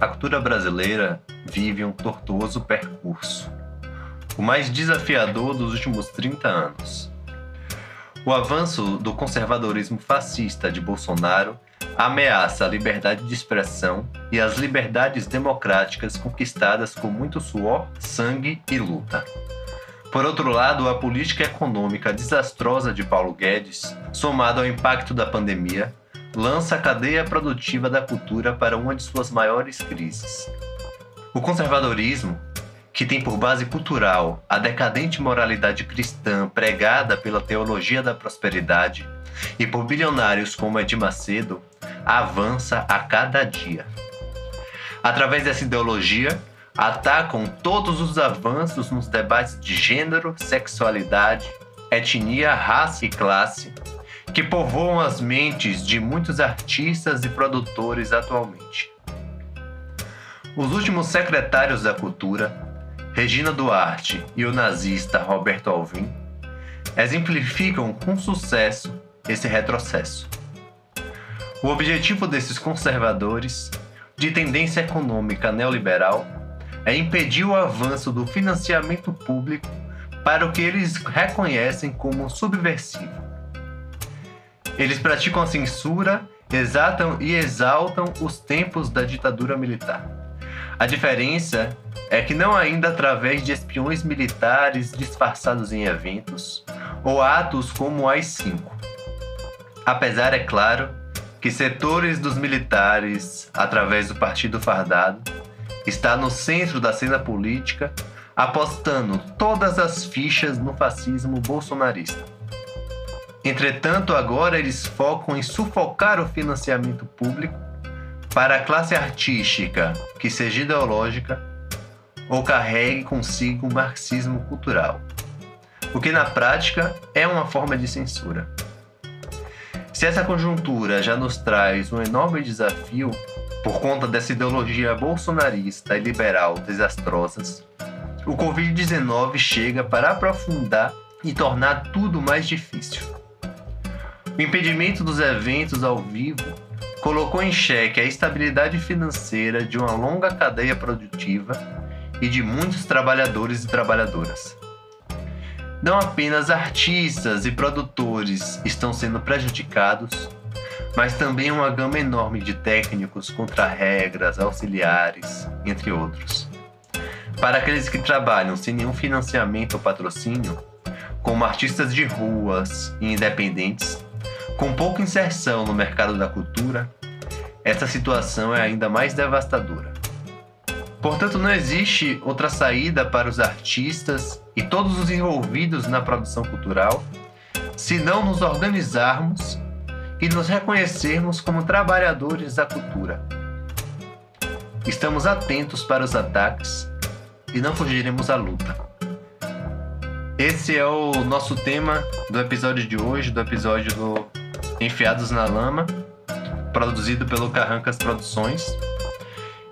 a cultura brasileira vive um tortuoso percurso, o mais desafiador dos últimos 30 anos. O avanço do conservadorismo fascista de Bolsonaro ameaça a liberdade de expressão e as liberdades democráticas conquistadas com muito suor, sangue e luta. Por outro lado, a política econômica desastrosa de Paulo Guedes, somado ao impacto da pandemia, lança a cadeia produtiva da cultura para uma de suas maiores crises. O conservadorismo, que tem por base cultural a decadente moralidade cristã pregada pela teologia da prosperidade e por bilionários como Edir Macedo, avança a cada dia. Através dessa ideologia, atacam todos os avanços nos debates de gênero, sexualidade, etnia, raça e classe, que povoam as mentes de muitos artistas e produtores atualmente. Os últimos secretários da cultura, Regina Duarte e o nazista Roberto Alvim, exemplificam com sucesso esse retrocesso. O objetivo desses conservadores, de tendência econômica neoliberal, é impedir o avanço do financiamento público para o que eles reconhecem como subversivo. Eles praticam a censura, exatam e exaltam os tempos da ditadura militar. A diferença é que não ainda através de espiões militares disfarçados em eventos ou atos como o AI-5. Apesar, é claro, que setores dos militares, através do Partido Fardado, está no centro da cena política, apostando todas as fichas no fascismo bolsonarista. Entretanto, agora eles focam em sufocar o financiamento público para a classe artística que seja ideológica ou carregue consigo o marxismo cultural, o que na prática é uma forma de censura. Se essa conjuntura já nos traz um enorme desafio por conta dessa ideologia bolsonarista e liberal desastrosas, o Covid-19 chega para aprofundar e tornar tudo mais difícil. O impedimento dos eventos ao vivo colocou em xeque a estabilidade financeira de uma longa cadeia produtiva e de muitos trabalhadores e trabalhadoras. Não apenas artistas e produtores estão sendo prejudicados, mas também uma gama enorme de técnicos contra regras, auxiliares, entre outros. Para aqueles que trabalham sem nenhum financiamento ou patrocínio, como artistas de ruas e independentes, com pouca inserção no mercado da cultura, essa situação é ainda mais devastadora. Portanto, não existe outra saída para os artistas e todos os envolvidos na produção cultural se não nos organizarmos e nos reconhecermos como trabalhadores da cultura. Estamos atentos para os ataques e não fugiremos à luta. Esse é o nosso tema do episódio de hoje, do episódio do Enfiados na Lama, produzido pelo Carrancas Produções.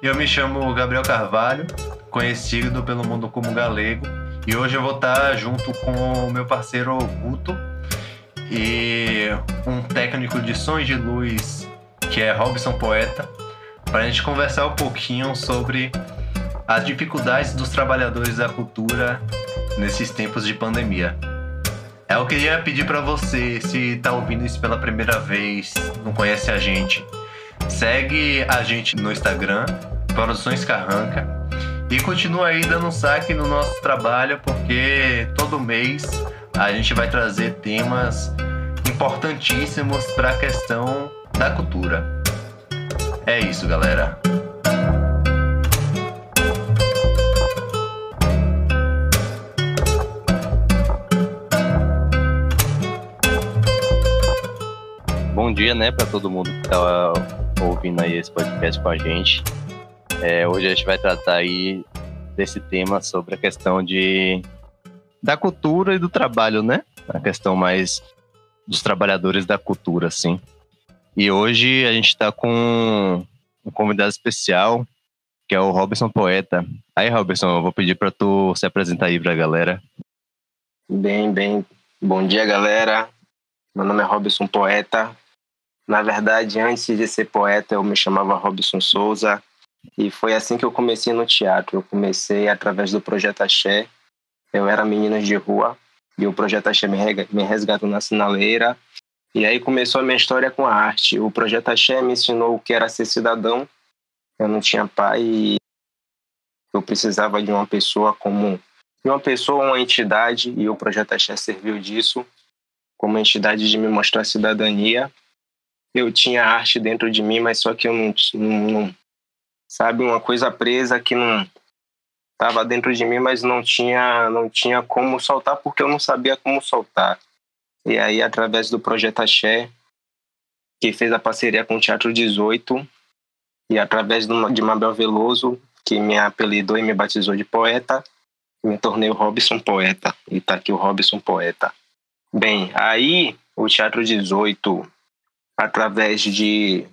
Eu me chamo Gabriel Carvalho, conhecido pelo mundo como Galego, e hoje eu vou estar junto com o meu parceiro Guto e um técnico de sons de luz que é Robson Poeta, para a gente conversar um pouquinho sobre as dificuldades dos trabalhadores da cultura nesses tempos de pandemia. Eu queria pedir para você, se está ouvindo isso pela primeira vez, não conhece a gente, segue a gente no Instagram, Produções Carranca, e continua aí dando um saque no nosso trabalho, porque todo mês a gente vai trazer temas importantíssimos para a questão da cultura. É isso, galera. Bom dia, né, para todo mundo que está ouvindo aí esse podcast com a gente. É, hoje a gente vai tratar aí desse tema sobre a questão de da cultura e do trabalho, né? A questão mais dos trabalhadores da cultura, assim. E hoje a gente está com um convidado especial, que é o Robson Poeta. Aí, Robson, eu vou pedir para tu se apresentar aí para a galera. Bem, bem. Bom dia, galera. Meu nome é Robson Poeta. Na verdade, antes de ser poeta, eu me chamava Robson Souza. E foi assim que eu comecei no teatro. Eu comecei através do Projeto Axé. Eu era menino de rua e o Projeto Axé me resgatou na sinaleira. E aí começou a minha história com a arte. O Projeto Axé me ensinou o que era ser cidadão. Eu não tinha pai e eu precisava de uma pessoa como de uma pessoa, uma entidade, e o Projeto Axé serviu disso como entidade de me mostrar cidadania. Eu tinha arte dentro de mim, mas só que eu não, não, não sabe, uma coisa presa que não estava dentro de mim, mas não tinha, não tinha como soltar porque eu não sabia como soltar. E aí, através do Projeto Axé, que fez a parceria com o Teatro 18, e através de Mabel Veloso, que me apelidou e me batizou de poeta, me tornei o Robson Poeta. E tá aqui o Robson Poeta. Bem, aí o Teatro 18, através de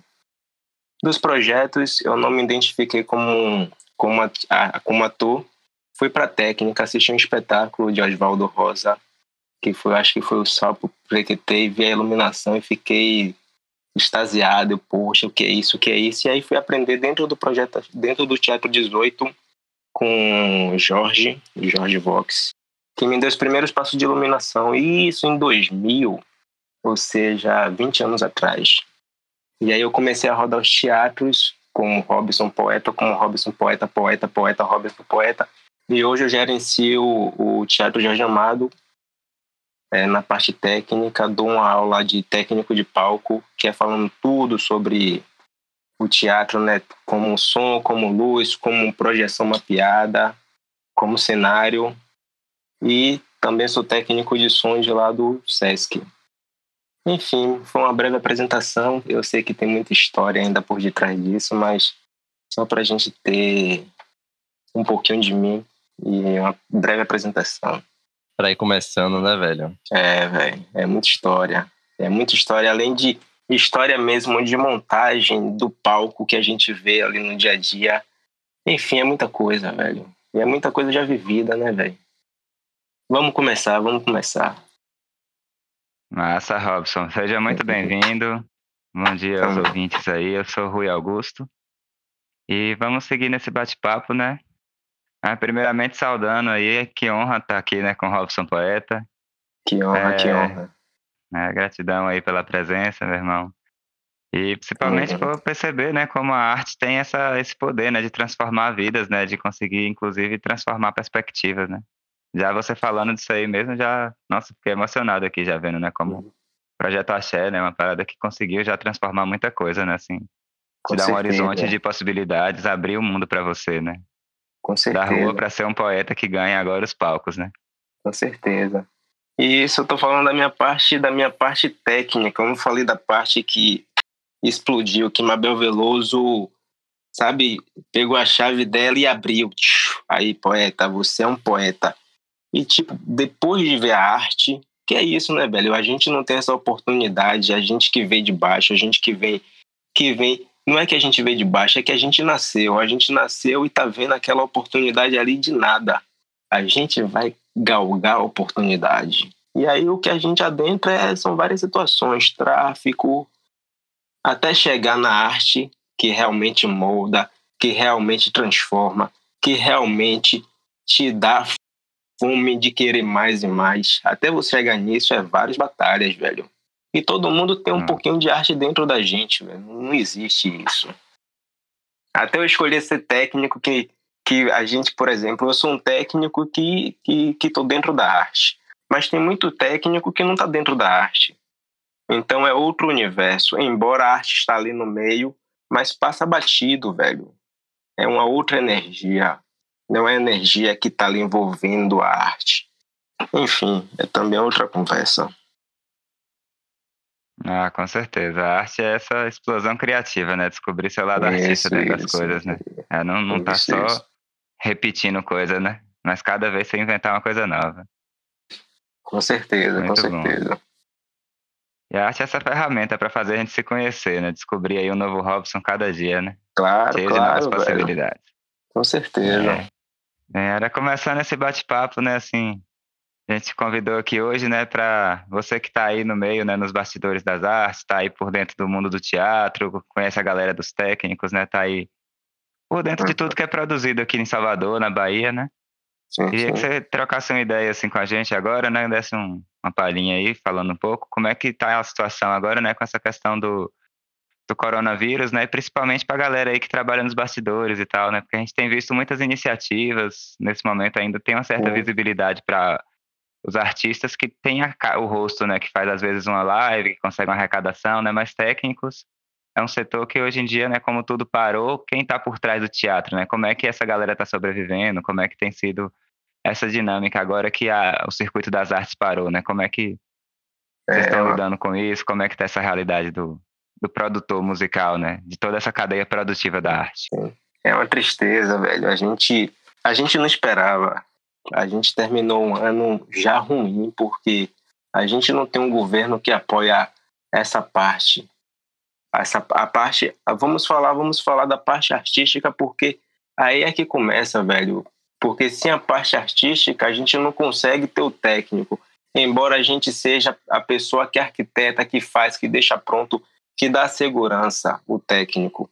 dos projetos, eu não me identifiquei como, como, como ator. Fui para técnica, assisti um espetáculo de Oswaldo Rosa, que foi, acho que foi o Salpo Prequetei, vi a iluminação e fiquei extasiado. Poxa, o que é isso, o que é isso? E aí fui aprender dentro do projeto, dentro do Teatro 18, com Jorge, Jorge Vox, que me deu os primeiros passos de iluminação. E isso em 2000, ou seja, 20 anos atrás. E aí eu comecei a rodar os teatros como Robson Poeta, como Robson Poeta, Poeta, Poeta, Robson Poeta. E hoje eu gerencio o, o Teatro Jorge Amado é, na parte técnica, dou uma aula de técnico de palco, que é falando tudo sobre o teatro, né? Como som, como luz, como projeção mapeada, como cenário. E também sou técnico de som de lá do SESC. Enfim, foi uma breve apresentação. Eu sei que tem muita história ainda por detrás disso, mas só para a gente ter um pouquinho de mim e uma breve apresentação. Para ir começando, né, velho? É, velho. É muita história. É muita história. Além de história mesmo de montagem do palco que a gente vê ali no dia a dia. Enfim, é muita coisa, velho. E é muita coisa já vivida, né, velho? Vamos começar, vamos começar. Massa, Robson. Seja muito bem-vindo. Bom dia aos ouvintes aí. Eu sou Rui Augusto. E vamos seguir nesse bate-papo, né? Ah, primeiramente, saudando aí. Que honra estar aqui né, com o Robson Poeta. Que honra, é, que honra. É, gratidão aí pela presença, meu irmão. E principalmente uhum. por perceber, né, como a arte tem essa, esse poder, né, de transformar vidas, né, de conseguir, inclusive, transformar perspectivas, né. Já você falando disso aí mesmo, já, nossa, fiquei emocionado aqui já vendo, né, como o Projeto Axé, né, uma parada que conseguiu já transformar muita coisa, né, assim, Com te dar um horizonte de possibilidades, abrir o mundo para você, né. Com certeza. Da rua para ser um poeta que ganha agora os palcos, né. Com certeza. E isso eu tô falando da minha parte, da minha parte técnica. Eu não falei da parte que explodiu, que Mabel Veloso, sabe, pegou a chave dela e abriu. Aí, poeta, você é um poeta. E, tipo, depois de ver a arte, que é isso, né, velho? A gente não tem essa oportunidade, a gente que vem de baixo, a gente que vem, que vem. Não é que a gente veio de baixo, é que a gente nasceu. A gente nasceu e tá vendo aquela oportunidade ali de nada. A gente vai galgar a oportunidade. E aí o que a gente adentra é, são várias situações, tráfico, até chegar na arte que realmente molda, que realmente transforma, que realmente te dá fome de querer mais e mais. Até você chegar nisso é várias batalhas, velho. E todo mundo tem um hum. pouquinho de arte dentro da gente, velho. Não existe isso. Até eu escolher ser técnico, que, que a gente, por exemplo, eu sou um técnico que, que, que tô dentro da arte. Mas tem muito técnico que não tá dentro da arte. Então é outro universo. Embora a arte está ali no meio, mas passa batido, velho. É uma outra energia não é a energia que está ali envolvendo a arte. Enfim, é também outra conversa. Ah, com certeza. A arte é essa explosão criativa, né? Descobrir seu lado isso, artista dentro isso, das coisas, né? É, não, não tá só repetindo coisa, né? Mas cada vez você inventar uma coisa nova. Com certeza, Muito com bom. certeza. E a arte é essa ferramenta para fazer a gente se conhecer, né? Descobrir aí um novo Robson cada dia, né? Claro, Cheio claro, de novas possibilidades. Com certeza. É. É, era começando esse bate-papo, né, assim, a gente convidou aqui hoje, né, para você que está aí no meio, né, nos bastidores das artes, está aí por dentro do mundo do teatro, conhece a galera dos técnicos, né, está aí por dentro de tudo que é produzido aqui em Salvador, na Bahia, né? Sim, Queria que sim. você trocasse uma ideia assim com a gente agora, né? Desse um, uma palhinha aí, falando um pouco como é que tá a situação agora, né? Com essa questão do, do coronavírus, né? E principalmente para a galera aí que trabalha nos bastidores e tal, né? Porque a gente tem visto muitas iniciativas nesse momento ainda tem uma certa Sim. visibilidade para os artistas que têm a o rosto, né? Que faz às vezes uma live, que consegue uma arrecadação, né? Mas técnicos é um setor que hoje em dia, né? Como tudo parou, quem está por trás do teatro, né? Como é que essa galera está sobrevivendo? Como é que tem sido essa dinâmica agora que a, o circuito das artes parou, né? Como é que vocês É, estão lidando com isso? Como é que tá essa realidade do, do produtor musical, né? De toda essa cadeia produtiva da arte. É uma tristeza, velho. A gente, a gente não esperava. A gente terminou um ano já ruim, porque a gente não tem um governo que apoia essa parte. Essa, a parte. Vamos falar, vamos falar da parte artística, porque aí é que começa, velho. Porque sem a parte artística, a gente não consegue ter o técnico. Embora a gente seja a pessoa que arquiteta, que faz, que deixa pronto, que dá segurança, o técnico.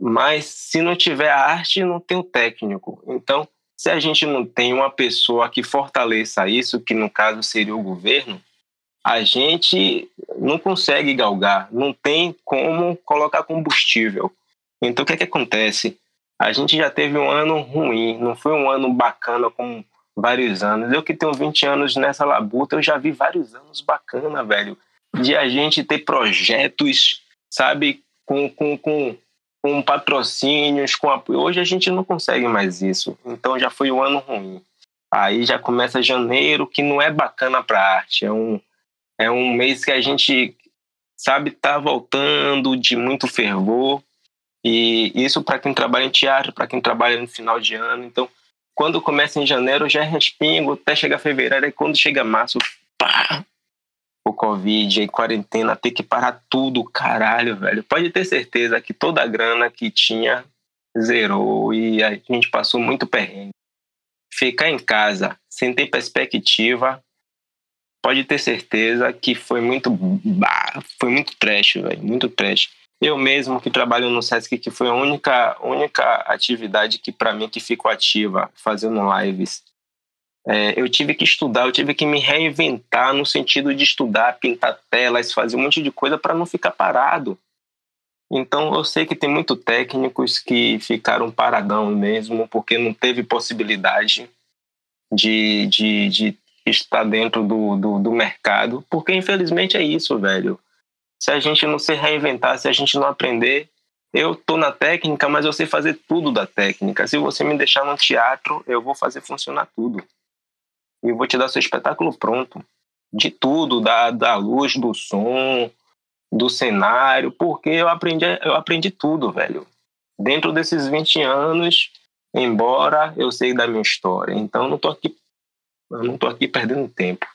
Mas se não tiver a arte, não tem o técnico. Então, se a gente não tem uma pessoa que fortaleça isso, que no caso seria o governo, a gente não consegue galgar, não tem como colocar combustível. Então, o que, é que acontece? A gente já teve um ano ruim, não foi um ano bacana como vários anos. Eu que tenho 20 anos nessa labuta, eu já vi vários anos bacana, velho. De a gente ter projetos, sabe, com, com, com, com patrocínios, com apoio. Hoje a gente não consegue mais isso. Então já foi um ano ruim. Aí já começa janeiro, que não é bacana para arte. É um, é um mês que a gente, sabe, tá voltando de muito fervor. E isso para quem trabalha em teatro, para quem trabalha no final de ano. Então, quando começa em janeiro, já é respingo, até chegar fevereiro. Aí quando chega março, pá, o Covid, aí quarentena, ter que parar tudo, caralho, velho. Pode ter certeza que toda a grana que tinha zerou e a gente passou muito perrengue. Ficar em casa sem ter perspectiva, pode ter certeza que foi muito, foi muito trash, velho, muito trash. Eu mesmo que trabalho no Sesc, que foi a única, única atividade que para mim que ficou ativa, fazendo lives. É, eu tive que estudar, eu tive que me reinventar no sentido de estudar, pintar telas, fazer um monte de coisa para não ficar parado. Então eu sei que tem muito técnicos que ficaram paradão mesmo, porque não teve possibilidade de, de, de estar dentro do, do, do mercado, porque infelizmente é isso, velho. Se a gente não se reinventar, se a gente não aprender, eu tô na técnica, mas eu sei fazer tudo da técnica. Se você me deixar no teatro, eu vou fazer funcionar tudo. E vou te dar seu espetáculo pronto. De tudo, da, da luz, do som, do cenário, porque eu aprendi, eu aprendi tudo, velho. Dentro desses 20 anos, embora eu sei da minha história. Então, não tô aqui, eu não tô aqui perdendo tempo.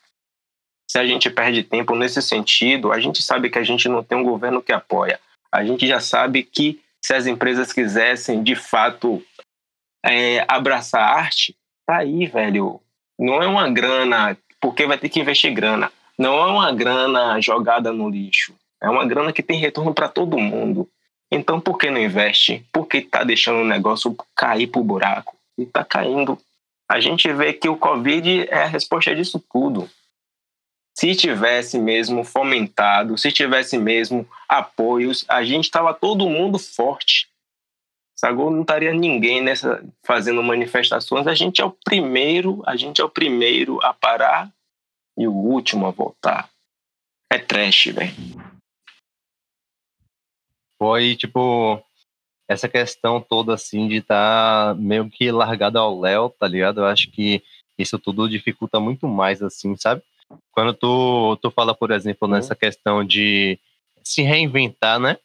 Se a gente perde tempo nesse sentido, a gente sabe que a gente não tem um governo que apoia. A gente já sabe que se as empresas quisessem, de fato, é, abraçar a arte, tá aí, velho. Não é uma grana, porque vai ter que investir grana. Não é uma grana jogada no lixo. É uma grana que tem retorno para todo mundo. Então, por que não investe? Por que está deixando o negócio cair para o buraco? E está caindo. A gente vê que o Covid é a resposta disso tudo. Se tivesse mesmo fomentado, se tivesse mesmo apoios, a gente estava todo mundo forte. Sagou não estaria ninguém nessa fazendo manifestações. A gente é o primeiro, a gente é o primeiro a parar e o último a voltar. É trash, velho. Foi, tipo, essa questão toda, assim, de estar tá meio que largado ao Léo, tá ligado? Eu acho que isso tudo dificulta muito mais, assim, sabe? Quando tu, tu fala, por exemplo, Uhum. nessa questão de se reinventar, né?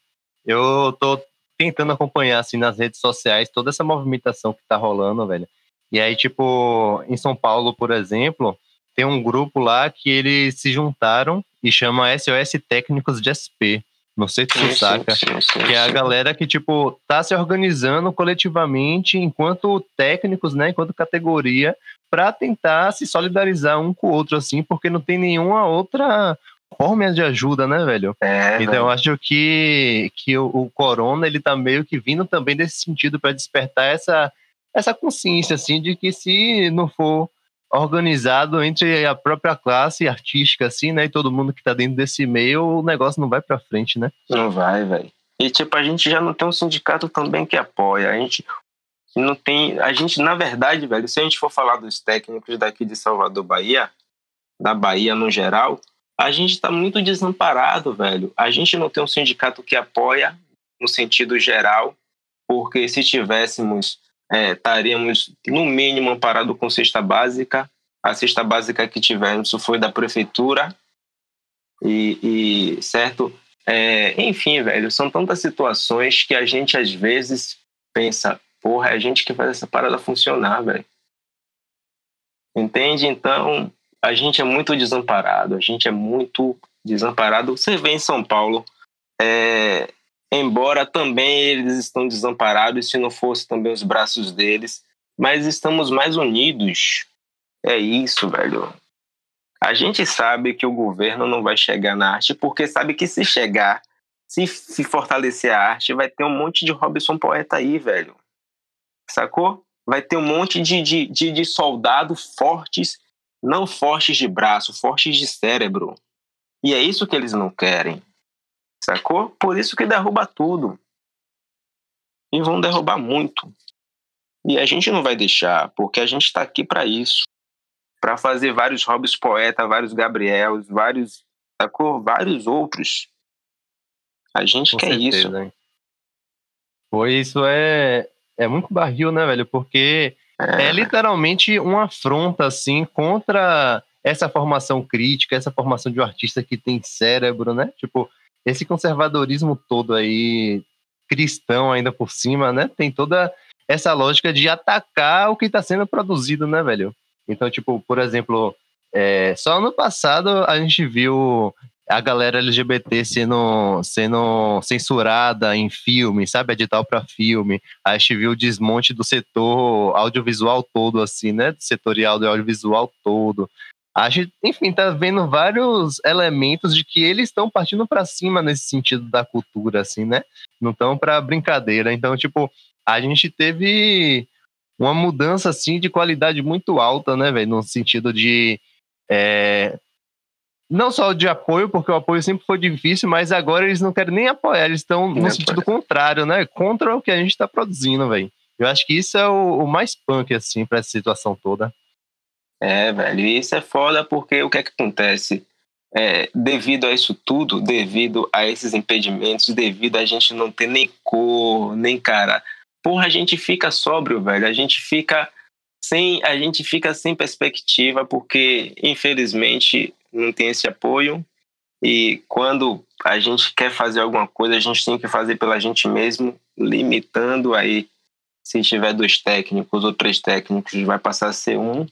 Eu tô tentando acompanhar, assim, nas redes sociais, toda essa movimentação que tá rolando, velho. E aí, tipo, em São Paulo, por exemplo, tem um grupo lá que eles se juntaram e chama SOS Técnicos de SP. Não sei se tu Sim, saca. sim, sim, Que é a galera que, tipo, tá se organizando coletivamente enquanto técnicos, né? Enquanto categoria, para tentar se solidarizar um com o outro, assim, porque não tem nenhuma outra forma de ajuda, né, velho? É, então velho. eu acho que, que o, o corona ele tá meio que vindo também desse sentido para despertar essa, essa consciência assim de que se não for organizado entre a própria classe artística assim, né, e todo mundo que tá dentro desse meio, o negócio não vai para frente, né? Não vai, velho. E tipo, a gente já não tem um sindicato também que apoia. A gente não tem. A gente, na verdade, velho, se a gente for falar dos técnicos daqui de Salvador, Bahia, da Bahia no geral, a gente está muito desamparado, velho. A gente não tem um sindicato que apoia no sentido geral, porque se tivéssemos, é, estaríamos no mínimo amparados com cesta básica. A cesta básica que tivemos foi da prefeitura e, e certo. É, enfim, velho, são tantas situações que a gente às vezes pensa, porra, é a gente que faz essa parada funcionar, velho. Entende? Então, a gente é muito desamparado, a gente é muito desamparado. Você vê em São Paulo, é, embora também eles estão desamparados, se não fosse também os braços deles, mas estamos mais unidos. É isso, velho. A gente sabe que o governo não vai chegar na arte, porque sabe que se chegar, se, se fortalecer a arte, vai ter um monte de Robson Poeta aí, velho. Sacou? Vai ter um monte de, de, de, de soldados fortes, não fortes de braço, fortes de cérebro. E é isso que eles não querem. Sacou? Por isso que derruba tudo. E vão derrubar muito. E a gente não vai deixar, porque a gente está aqui para isso para fazer vários Hobbes poeta, vários Gabriels, vários, sacou? Vários outros. A gente Com quer certeza, isso. hein? Pô, isso é, é muito barril, né, velho? Porque é, literalmente uma afronta, assim, contra essa formação crítica, essa formação de um artista que tem cérebro, né? Tipo, esse conservadorismo todo aí, cristão ainda por cima, né? Tem toda essa lógica de atacar o que está sendo produzido, né, velho? Então, tipo, por exemplo, é, só ano passado a gente viu a galera LGBT sendo, sendo censurada em filme, sabe? Edital para filme. A gente viu o desmonte do setor audiovisual todo, assim, né? Do setorial do audiovisual todo. A gente, enfim, tá vendo vários elementos de que eles estão partindo para cima nesse sentido da cultura, assim, né? Não estão para brincadeira. Então, tipo, a gente teve uma mudança assim de qualidade muito alta, né, velho? No sentido de é, não só de apoio, porque o apoio sempre foi difícil, mas agora eles não querem nem apoiar, eles estão no sentido contrário, né? Contra o que a gente está produzindo, velho. Eu acho que isso é o, o mais punk, assim, para essa situação toda. É, velho, e isso é foda porque o que é que acontece? É, devido a isso tudo, devido a esses impedimentos, devido a gente não ter nem cor, nem cara, porra, a gente fica sóbrio, velho, a gente fica sem, a gente fica sem perspectiva porque, infelizmente, não tem esse apoio e quando a gente quer fazer alguma coisa, a gente tem que fazer pela gente mesmo, limitando aí, se tiver dois técnicos ou três técnicos, vai passar a ser um,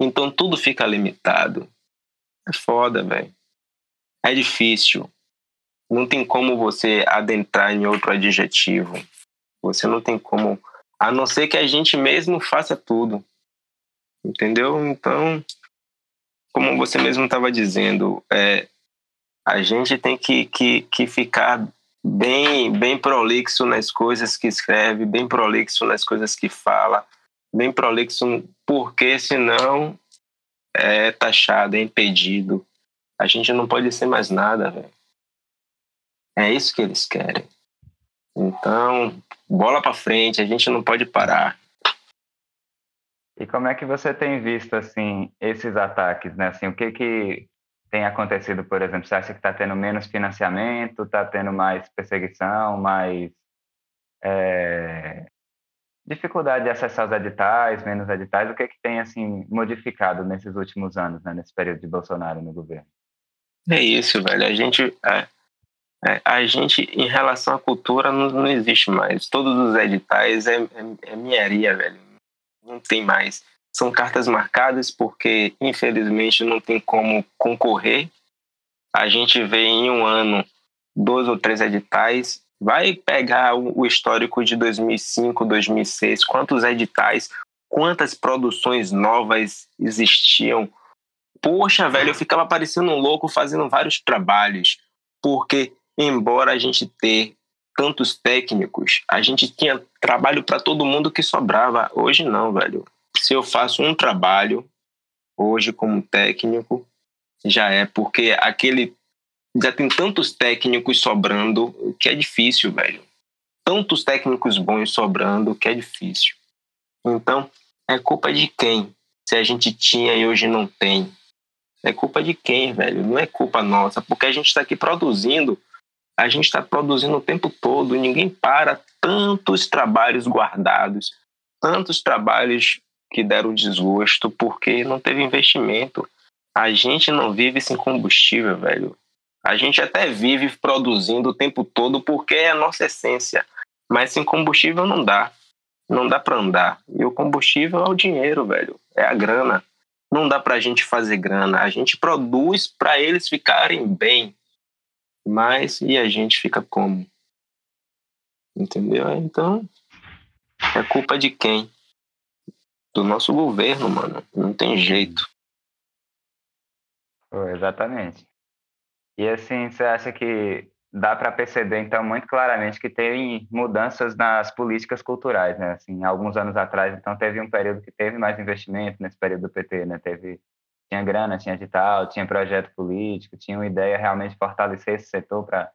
então tudo fica limitado. É foda, velho. É difícil. Não tem como você adentrar em outro adjetivo. Você não tem como. A não ser que a gente mesmo faça tudo. Entendeu? Então, como você mesmo estava dizendo, é, a gente tem que, que, que ficar bem, bem prolixo nas coisas que escreve, bem prolixo nas coisas que fala, bem prolixo, porque senão é taxado, é impedido. A gente não pode ser mais nada, velho. É isso que eles querem. Então, bola para frente, a gente não pode parar. E como é que você tem visto assim esses ataques, né? Assim, o que que tem acontecido, por exemplo? Você acha que está tendo menos financiamento, está tendo mais perseguição, mais é, dificuldade de acessar os editais, menos editais? O que que tem assim modificado nesses últimos anos, né? Nesse período de Bolsonaro no governo? É isso, velho. A gente, é, é, a gente em relação à cultura, não, não existe mais. Todos os editais é, é, é miaria, velho não tem mais. São cartas marcadas porque, infelizmente, não tem como concorrer. A gente vê em um ano dois ou três editais. Vai pegar o histórico de 2005, 2006, quantos editais, quantas produções novas existiam poxa, velho, eu ficava parecendo um louco fazendo vários trabalhos, porque embora a gente ter tantos técnicos, a gente tinha trabalho para todo mundo que sobrava. Hoje não, velho. Se eu faço um trabalho hoje como técnico, já é porque aquele já tem tantos técnicos sobrando que é difícil, velho. Tantos técnicos bons sobrando que é difícil. Então, é culpa de quem? Se a gente tinha e hoje não tem. É culpa de quem, velho? Não é culpa nossa, porque a gente está aqui produzindo, a gente está produzindo o tempo todo, ninguém para. Tantos trabalhos guardados, tantos trabalhos que deram desgosto porque não teve investimento. A gente não vive sem combustível, velho. A gente até vive produzindo o tempo todo porque é a nossa essência, mas sem combustível não dá. Não dá para andar. E o combustível é o dinheiro, velho. É a grana. Não dá para a gente fazer grana. A gente produz para eles ficarem bem. Mas e a gente fica como? Entendeu? Então, é culpa de quem? Do nosso governo, mano. Não tem jeito. Exatamente. E assim, você acha que dá para perceber então muito claramente que tem mudanças nas políticas culturais, né? Assim, alguns anos atrás, então teve um período que teve mais investimento nesse período do PT, né? Teve tinha grana, tinha edital, tinha projeto político, tinha uma ideia realmente de fortalecer esse setor para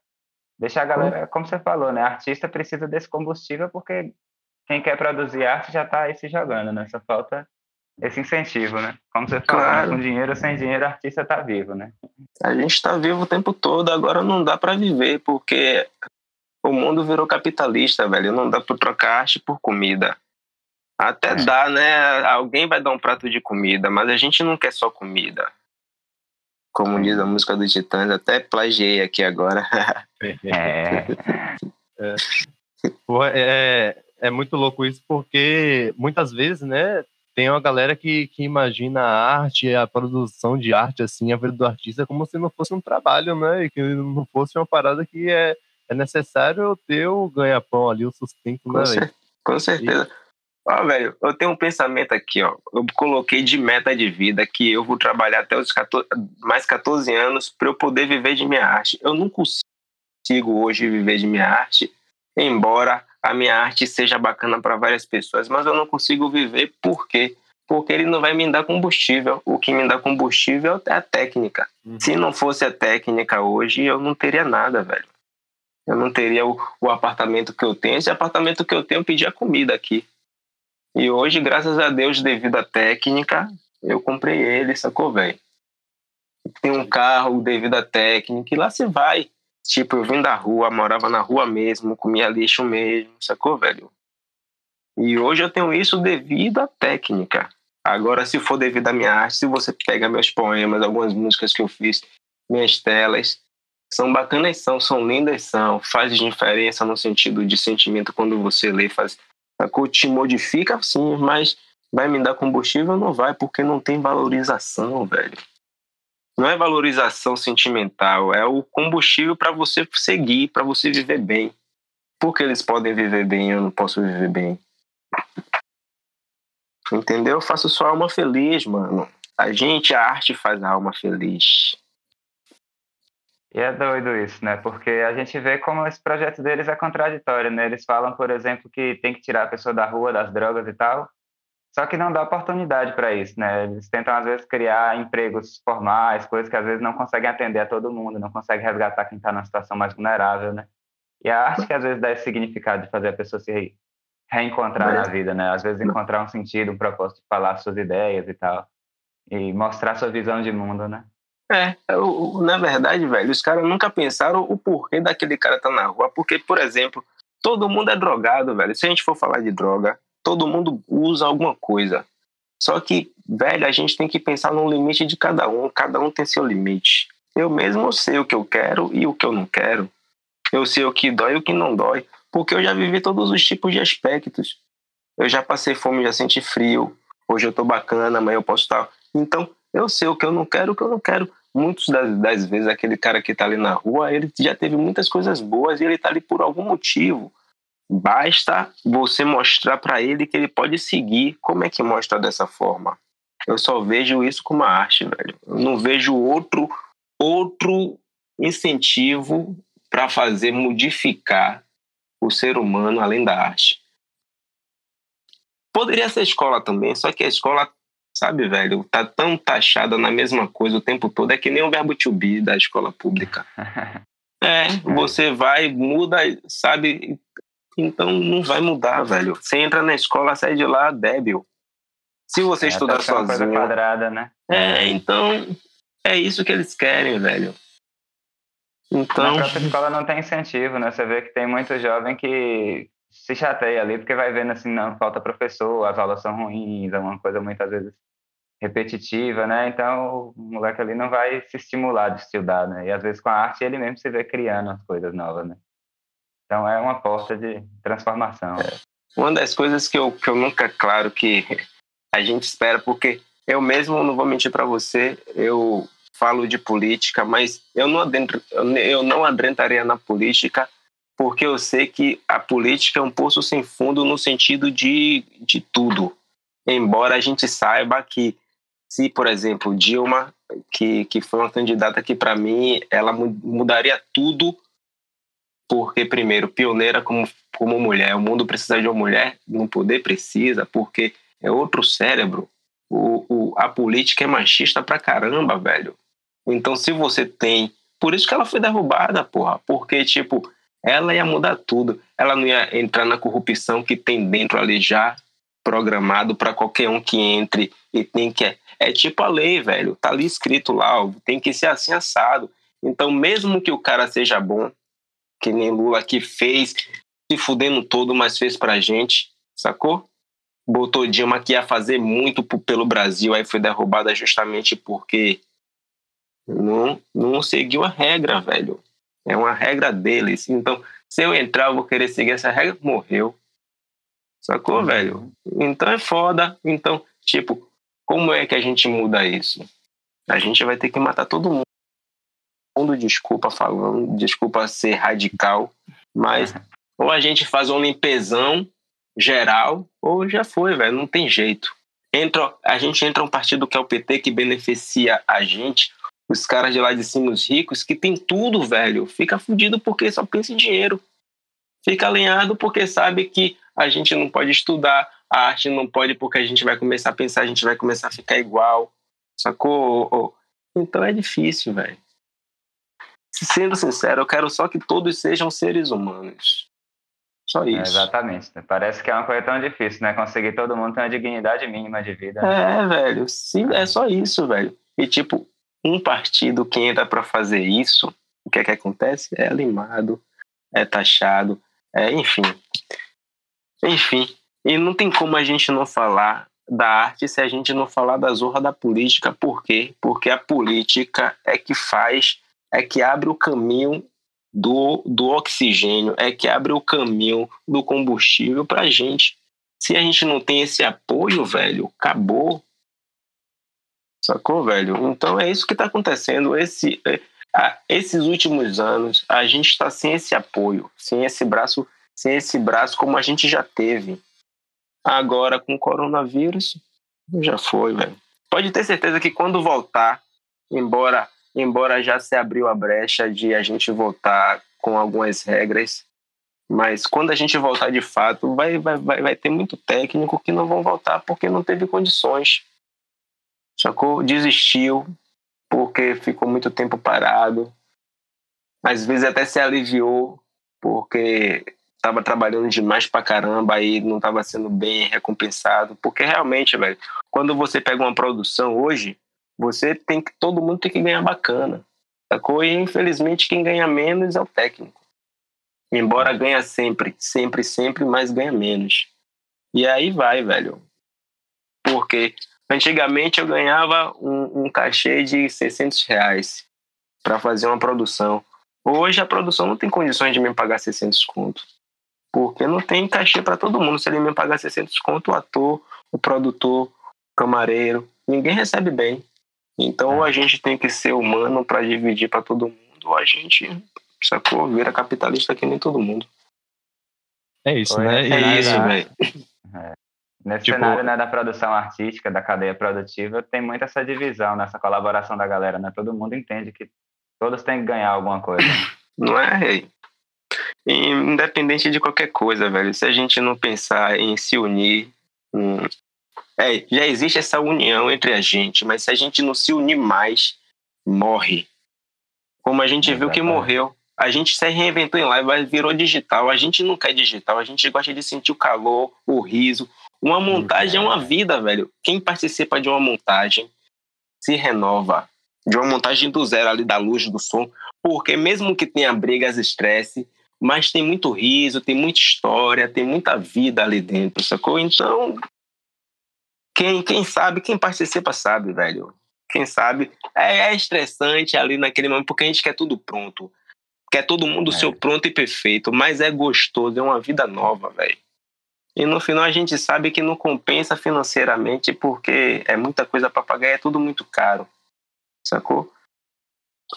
deixar a galera, como você falou, né? Artista precisa desse combustível porque quem quer produzir arte já está aí se jogando, né? Só falta esse incentivo, né? Como você falou, né? claro. com dinheiro ou sem dinheiro, o artista está vivo, né? A gente está vivo o tempo todo, agora não dá para viver, porque o mundo virou capitalista, velho. Não dá para trocar arte por comida. Até é. dá, né? Alguém vai dar um prato de comida, mas a gente não quer só comida. Como diz a música do Titãs, até plagiei aqui agora. é. é. Pô, é, é muito louco isso, porque muitas vezes, né, tem uma galera que, que imagina a arte, a produção de arte, assim, a vida do artista como se não fosse um trabalho, né? E que não fosse uma parada que é, é necessário ter o ganha-pão ali, o sustento, com né? Cer com certeza. Ó, oh, velho, eu tenho um pensamento aqui, ó. Eu coloquei de meta de vida que eu vou trabalhar até os 14, mais 14 anos para eu poder viver de minha arte. Eu não consigo hoje viver de minha arte, embora a minha arte seja bacana para várias pessoas, mas eu não consigo viver por quê? Porque ele não vai me dar combustível. O que me dá combustível é a técnica. Uhum. Se não fosse a técnica hoje, eu não teria nada, velho. Eu não teria o, o apartamento que eu tenho. Esse apartamento que eu tenho, eu pedia comida aqui. E hoje, graças a Deus, devido à técnica, eu comprei ele, sacou, velho? Tem um carro devido à técnica, e lá você vai. Tipo, eu vim da rua, morava na rua mesmo, comia lixo mesmo, sacou, velho? E hoje eu tenho isso devido à técnica. Agora, se for devido à minha arte, se você pega meus poemas, algumas músicas que eu fiz, minhas telas, são bacanas, são, são lindas, são, faz diferença no sentido de sentimento quando você lê, faz, sacou? Te modifica, sim, mas vai me dar combustível? Não vai, porque não tem valorização, velho não é valorização sentimental, é o combustível para você seguir, para você viver bem. Porque eles podem viver bem, eu não posso viver bem. Entendeu? Eu faço sua alma feliz, mano. A gente, a arte faz a alma feliz. E é doido isso, né? Porque a gente vê como esse projeto deles é contraditório, né? Eles falam, por exemplo, que tem que tirar a pessoa da rua, das drogas e tal, só que não dá oportunidade para isso, né? Eles tentam, às vezes, criar empregos formais, coisas que às vezes não conseguem atender a todo mundo, não conseguem resgatar quem está numa situação mais vulnerável, né? E a arte que às vezes dá esse significado de fazer a pessoa se reencontrar na vida, né? Às vezes encontrar um sentido, um propósito de falar suas ideias e tal. E mostrar sua visão de mundo, né? É, eu, na verdade, velho, os caras nunca pensaram o porquê daquele cara tá na rua. Porque, por exemplo, todo mundo é drogado, velho. Se a gente for falar de droga, todo mundo usa alguma coisa. Só que, velho, a gente tem que pensar no limite de cada um. Cada um tem seu limite. Eu mesmo sei o que eu quero e o que eu não quero. Eu sei o que dói e o que não dói. Porque eu já vivi todos os tipos de aspectos. Eu já passei fome, já senti frio. Hoje eu tô bacana, amanhã eu posso estar. Então, eu sei o que eu não quero, o que eu não quero. Muitas das, das vezes, aquele cara que tá ali na rua, ele já teve muitas coisas boas e ele tá ali por algum motivo. Basta você mostrar para ele que ele pode seguir. Como é que mostra dessa forma? Eu só vejo isso como uma arte, velho. Eu não vejo outro, outro incentivo para fazer modificar o ser humano além da arte. Poderia ser escola também, só que a escola, sabe, velho, tá tão taxada na mesma coisa o tempo todo, é que nem o verbo to be da escola pública. É, você vai, muda, sabe? Então não vai mudar, velho. Você entra na escola, sai de lá débil. Se você é, estudar sozinho. quadrada, né? É, então é isso que eles querem, velho. Então. Na própria escola não tem incentivo, né? Você vê que tem muito jovem que se chateia ali porque vai vendo assim, não, falta professor, as aulas são ruins, é uma coisa muitas vezes repetitiva, né? Então o moleque ali não vai se estimular de estudar, né? E às vezes com a arte ele mesmo se vê criando as coisas novas, né? Então é uma porta de transformação. É. Uma das coisas que eu, que eu nunca, claro, que a gente espera, porque eu mesmo, não vou mentir para você, eu falo de política, mas eu não, adentro, eu não adentraria na política porque eu sei que a política é um poço sem fundo no sentido de, de tudo. Embora a gente saiba que se, por exemplo, Dilma, que, que foi uma candidata que para mim ela mudaria tudo, porque primeiro, pioneira como, como mulher, o mundo precisa de uma mulher no poder precisa, porque é outro cérebro. O, o, a política é machista pra caramba, velho. Então, se você tem. Por isso que ela foi derrubada, porra. Porque, tipo, ela ia mudar tudo. Ela não ia entrar na corrupção que tem dentro ali já programado para qualquer um que entre e tem que. É tipo a lei, velho. Tá ali escrito lá, ó, tem que ser assim assado. Então, mesmo que o cara seja bom, que nem Lula que fez, se fudendo todo, mas fez pra gente, sacou? Botou Dilma que ia fazer muito pelo Brasil, aí foi derrubada justamente porque não, não seguiu a regra, velho. É uma regra deles. Então, se eu entrar, eu vou querer seguir essa regra, morreu. Sacou, uhum. velho? Então é foda. Então, tipo, como é que a gente muda isso? A gente vai ter que matar todo mundo. Mundo, desculpa falando, desculpa ser radical, mas uhum. ou a gente faz um limpezão geral, ou já foi, velho, não tem jeito. Entra, a gente entra um partido que é o PT que beneficia a gente, os caras de lá de cima, os ricos, que tem tudo, velho, fica fudido porque só pensa em dinheiro. Fica alinhado porque sabe que a gente não pode estudar, a arte não pode porque a gente vai começar a pensar, a gente vai começar a ficar igual, sacou? Então é difícil, velho. Sendo sincero, eu quero só que todos sejam seres humanos. Só é, isso. É, exatamente. Parece que é uma coisa tão difícil, né? Conseguir todo mundo ter uma dignidade mínima de vida. É, velho. Sim, é só isso, velho. E tipo, um partido que entra para fazer isso, o que é que acontece? É limado, é taxado, é, enfim. Enfim. E não tem como a gente não falar da arte se a gente não falar da zorra da política. Por quê? Porque a política é que faz, é que abre o caminho do, do oxigênio, é que abre o caminho do combustível para a gente. Se a gente não tem esse apoio, velho, acabou. Sacou, velho? Então é isso que está acontecendo. Esse, é, esses últimos anos, a gente está sem esse apoio, sem esse braço, sem esse braço como a gente já teve. Agora, com o coronavírus, já foi, velho. Pode ter certeza que quando voltar, embora, embora já se abriu a brecha de a gente voltar com algumas regras, mas quando a gente voltar de fato, vai, vai, vai, vai ter muito técnico que não vão voltar porque não teve condições sacou? Desistiu porque ficou muito tempo parado. Às vezes até se aliviou porque estava trabalhando demais pra caramba e não estava sendo bem recompensado. Porque realmente, velho, quando você pega uma produção hoje, você tem que todo mundo tem que ganhar bacana. Sacou? E infelizmente quem ganha menos é o técnico. Embora ganha sempre, sempre, sempre, mas ganha menos. E aí vai, velho. Porque Antigamente eu ganhava um, um cachê de 600 reais para fazer uma produção. Hoje a produção não tem condições de me pagar 600 conto. Porque não tem cachê para todo mundo. Se ele me pagar 600 conto, o ator, o produtor, o camareiro, ninguém recebe bem. Então ou a gente tem que ser humano para dividir para todo mundo, ou a gente, sacou, vira capitalista que nem todo mundo. É isso, né? É, isso, velho. É. Nesse Tipo- cenário né, da produção artística, da cadeia produtiva, tem muito essa divisão, nessa colaboração da galera, né? Todo mundo entende que todos têm que ganhar alguma coisa. Não é, rei? Independente de qualquer coisa, velho. Se a gente não pensar em se unir. hum, É, já existe essa união entre a gente, mas se a gente não se unir mais, morre. Como a gente viu que morreu. A gente se reinventou em live, virou digital. A gente não quer digital, a gente gosta de sentir o calor, o riso. Uma montagem é uma vida, velho. Quem participa de uma montagem se renova. De uma montagem do zero ali, da luz, do som. Porque mesmo que tenha brigas, estresse, mas tem muito riso, tem muita história, tem muita vida ali dentro, sacou? Então, quem, quem sabe, quem participa sabe, velho. Quem sabe, é, é estressante ali naquele momento, porque a gente quer tudo pronto. Quer todo mundo É. seu pronto e perfeito, mas é gostoso, é uma vida nova, velho. E no final a gente sabe que não compensa financeiramente porque é muita coisa para pagar e é tudo muito caro. Sacou?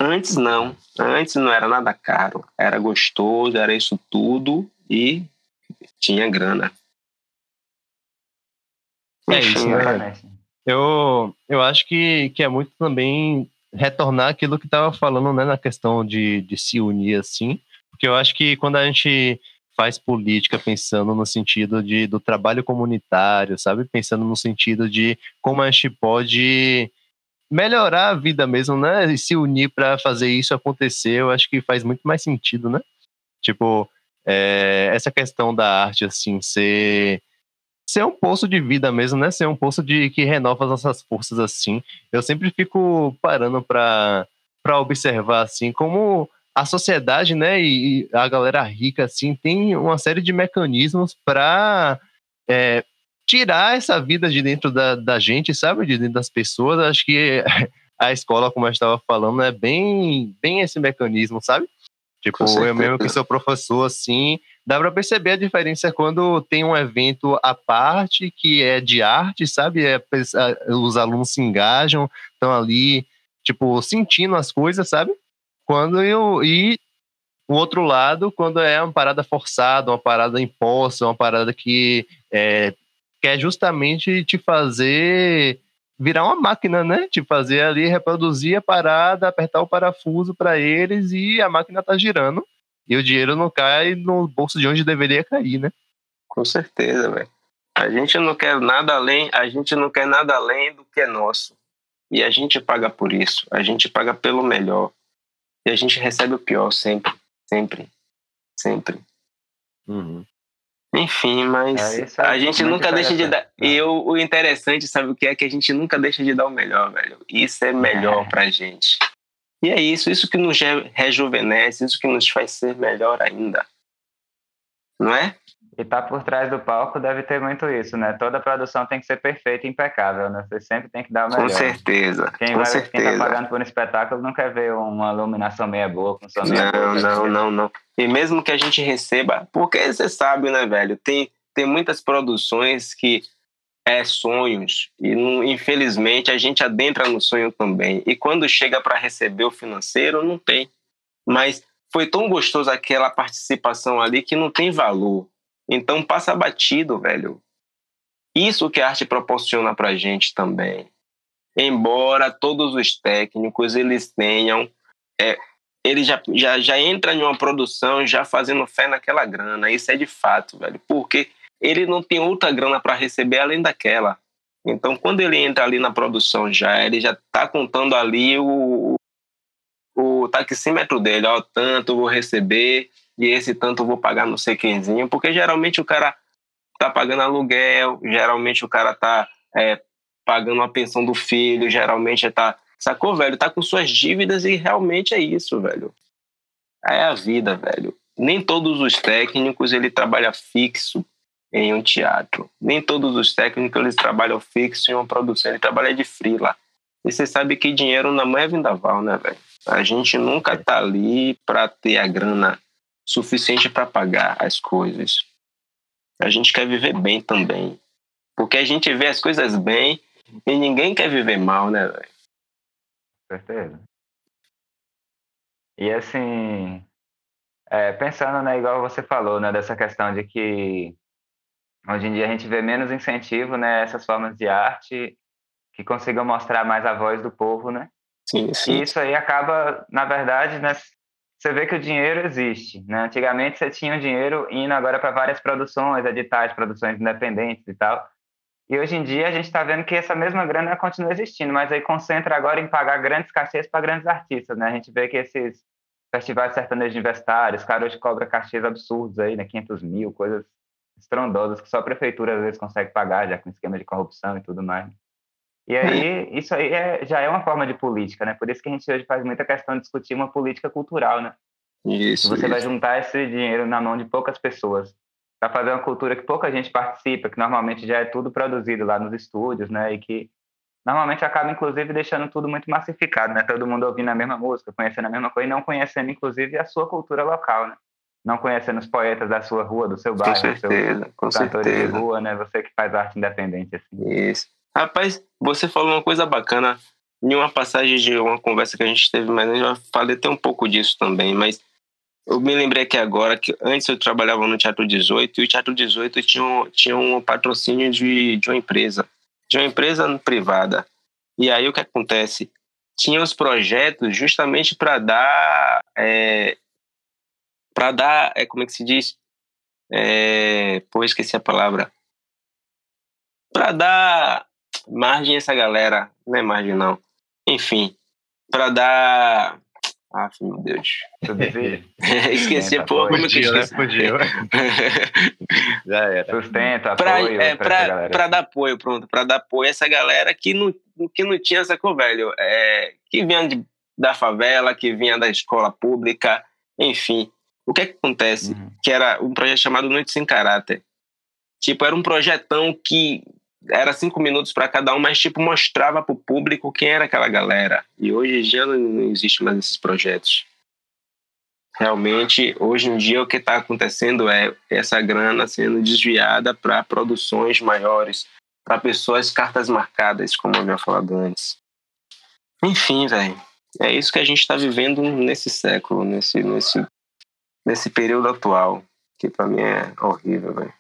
Antes não. Antes não era nada caro. Era gostoso, era isso tudo e tinha grana. É isso, né? Eu, eu acho que, que é muito também retornar aquilo que estava falando, né, na questão de, de se unir assim, porque eu acho que quando a gente faz política pensando no sentido de, do trabalho comunitário, sabe, pensando no sentido de como a gente pode melhorar a vida mesmo, né, e se unir para fazer isso acontecer, eu acho que faz muito mais sentido, né? Tipo, é, essa questão da arte assim ser ser um poço de vida mesmo, né? Ser um poço de que renova as nossas forças assim. Eu sempre fico parando para para observar assim como a sociedade, né, e a galera rica assim tem uma série de mecanismos para tirar essa vida de dentro da, da gente, sabe, de dentro das pessoas. Acho que a escola, como eu estava falando, é bem bem esse mecanismo, sabe? Tipo, eu mesmo que sou professor assim, dá para perceber a diferença quando tem um evento à parte que é de arte, sabe? É, os alunos se engajam, estão ali, tipo, sentindo as coisas, sabe? Quando eu. E o outro lado, quando é uma parada forçada, uma parada imposta, uma parada que é, quer justamente te fazer virar uma máquina, né? Te fazer ali reproduzir a parada, apertar o parafuso para eles e a máquina tá girando. E o dinheiro não cai no bolso de onde deveria cair, né? Com certeza, velho. A gente não quer nada além, a gente não quer nada além do que é nosso. E a gente paga por isso. A gente paga pelo melhor. E a gente recebe o pior sempre, sempre, sempre. Enfim, mas É, é a gente nunca deixa de dar. né? E eu, o interessante, sabe o que é? Que a gente nunca deixa de dar o melhor, velho. Isso é melhor É. pra gente. E é isso, isso que nos re- rejuvenesce, isso que nos faz ser melhor ainda. Não é? E tá por trás do palco deve ter muito isso, né? Toda produção tem que ser perfeita e impecável, né? Você sempre tem que dar o melhor. Com certeza. Quem, com vai, quem certeza. tá pagando por um espetáculo não quer ver uma iluminação meia boa, com som meia Não, boa. não, não, não. E mesmo que a gente receba, porque você sabe, né, velho? Tem, tem muitas produções que é sonhos e não- infelizmente a gente adentra no sonho também. E quando chega para receber o financeiro, não tem. Mas foi tão gostoso aquela participação ali que não tem valor. Então passa batido, velho. Isso que a arte proporciona pra gente também. Embora todos os técnicos eles tenham é, ele já, já, já entra em uma produção já fazendo fé naquela grana. Isso é de fato, velho. Porque ele não tem outra grana para receber além daquela. Então, quando ele entra ali na produção já, ele já tá contando ali o, o taxímetro dele. Ó, tanto vou receber e esse tanto eu vou pagar não sei quemzinho. Porque geralmente o cara tá pagando aluguel, geralmente o cara tá é, pagando a pensão do filho, geralmente tá Sacou, velho? Tá com suas dívidas e realmente é isso, velho. É a vida, velho. Nem todos os técnicos ele trabalha fixo em um teatro. Nem todos os técnicos eles trabalham fixo em uma produção. Ele trabalha de frila. E você sabe que dinheiro na mão é vendaval, né, velho? A gente nunca tá ali para ter a grana suficiente para pagar as coisas. A gente quer viver bem também. Porque a gente vê as coisas bem e ninguém quer viver mal, né, velho? certeza. E assim, é, pensando, né, igual você falou, né, dessa questão de que Hoje em dia a gente vê menos incentivo, né, essas formas de arte que consigam mostrar mais a voz do povo, né? Sim, sim. E isso aí acaba, na verdade, né, você vê que o dinheiro existe, né? Antigamente você tinha o dinheiro indo agora para várias produções, editais, produções independentes e tal. E hoje em dia a gente está vendo que essa mesma grana continua existindo, mas aí concentra agora em pagar grandes cachês para grandes artistas, né? A gente vê que esses festivais sertanejos universitários, cara hoje cobra cachês absurdos aí, né? 500 mil, coisas estrondosas que só a prefeitura às vezes consegue pagar, já com esquema de corrupção e tudo mais. E aí, isso aí é, já é uma forma de política, né? Por isso que a gente hoje faz muita questão de discutir uma política cultural, né? Isso. Você isso. vai juntar esse dinheiro na mão de poucas pessoas para fazer uma cultura que pouca gente participa, que normalmente já é tudo produzido lá nos estúdios, né? E que normalmente acaba, inclusive, deixando tudo muito massificado, né? Todo mundo ouvindo a mesma música, conhecendo a mesma coisa e não conhecendo, inclusive, a sua cultura local, né? Não conhecendo os poetas da sua rua, do seu bairro, com certeza, seus com cantores certeza. de rua, né? Você que faz arte independente, assim. Isso. Rapaz, você falou uma coisa bacana em uma passagem de uma conversa que a gente teve, mas eu já falei até um pouco disso também, mas eu me lembrei aqui agora que antes eu trabalhava no Teatro 18 e o Teatro 18 tinha um, tinha um patrocínio de, de uma empresa, de uma empresa privada. E aí o que acontece? Tinha os projetos justamente para dar. É, para dar. É, como é que se diz? É, pô, esqueci a palavra. Para dar margem essa galera. Não é margem, não. Enfim, para dar. Ah, meu Deus. Esqueci, Sustenta, pô, como é que esqueci? Fugiu. Já era. sustento, pra, apoio é, pra pra, dar apoio, pronto, pra dar apoio a essa galera que não, que não tinha, sacou, velho? É, que vinha de, da favela, que vinha da escola pública, enfim. O que é que acontece? Uhum. Que era um projeto chamado Noite Sem Caráter. Tipo, era um projetão que era cinco minutos para cada um, mas tipo, mostrava pro público quem era aquela galera. E hoje dia não, existe mais esses projetos. Realmente, hoje em dia, o que está acontecendo é essa grana sendo desviada para produções maiores, para pessoas cartas marcadas, como eu havia falado antes. Enfim, velho, é isso que a gente está vivendo nesse século, nesse, nesse, nesse período atual, que para mim é horrível, velho.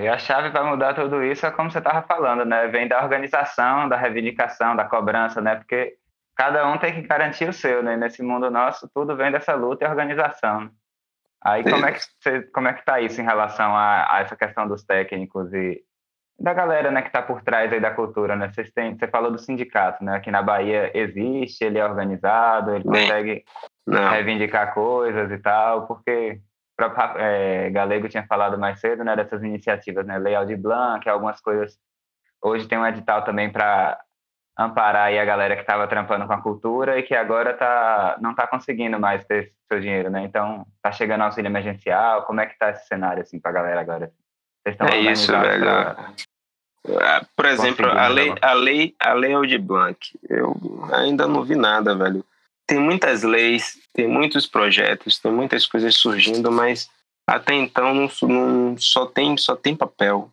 E a chave para mudar tudo isso é como você estava falando, né? Vem da organização, da reivindicação, da cobrança, né? Porque cada um tem que garantir o seu, né? Nesse mundo nosso, tudo vem dessa luta e organização. Aí Sim. como é que você, como é que tá isso em relação a, a essa questão dos técnicos e da galera, né, que está por trás aí da cultura, né? Vocês têm, você falou do sindicato, né? Aqui na Bahia existe, ele é organizado, ele Bem, consegue Não, reivindicar coisas e tal, porque próprio é, Galego tinha falado mais cedo, né, dessas iniciativas, né, Lei Aldir Blanc, algumas coisas. Hoje tem um edital também para amparar aí a galera que estava trampando com a cultura e que agora tá, não está conseguindo mais ter seu dinheiro, né? Então, tá chegando auxílio emergencial, como é que tá esse cenário, assim, para a galera agora? É isso, velho. pra- Ah, Por exemplo, a lei, a lei, a lei Aldir Blanc, eu ainda não vi nada, velho. Tem muitas leis, tem muitos projetos, tem muitas coisas surgindo, mas até então não, não- só tem só tem papel.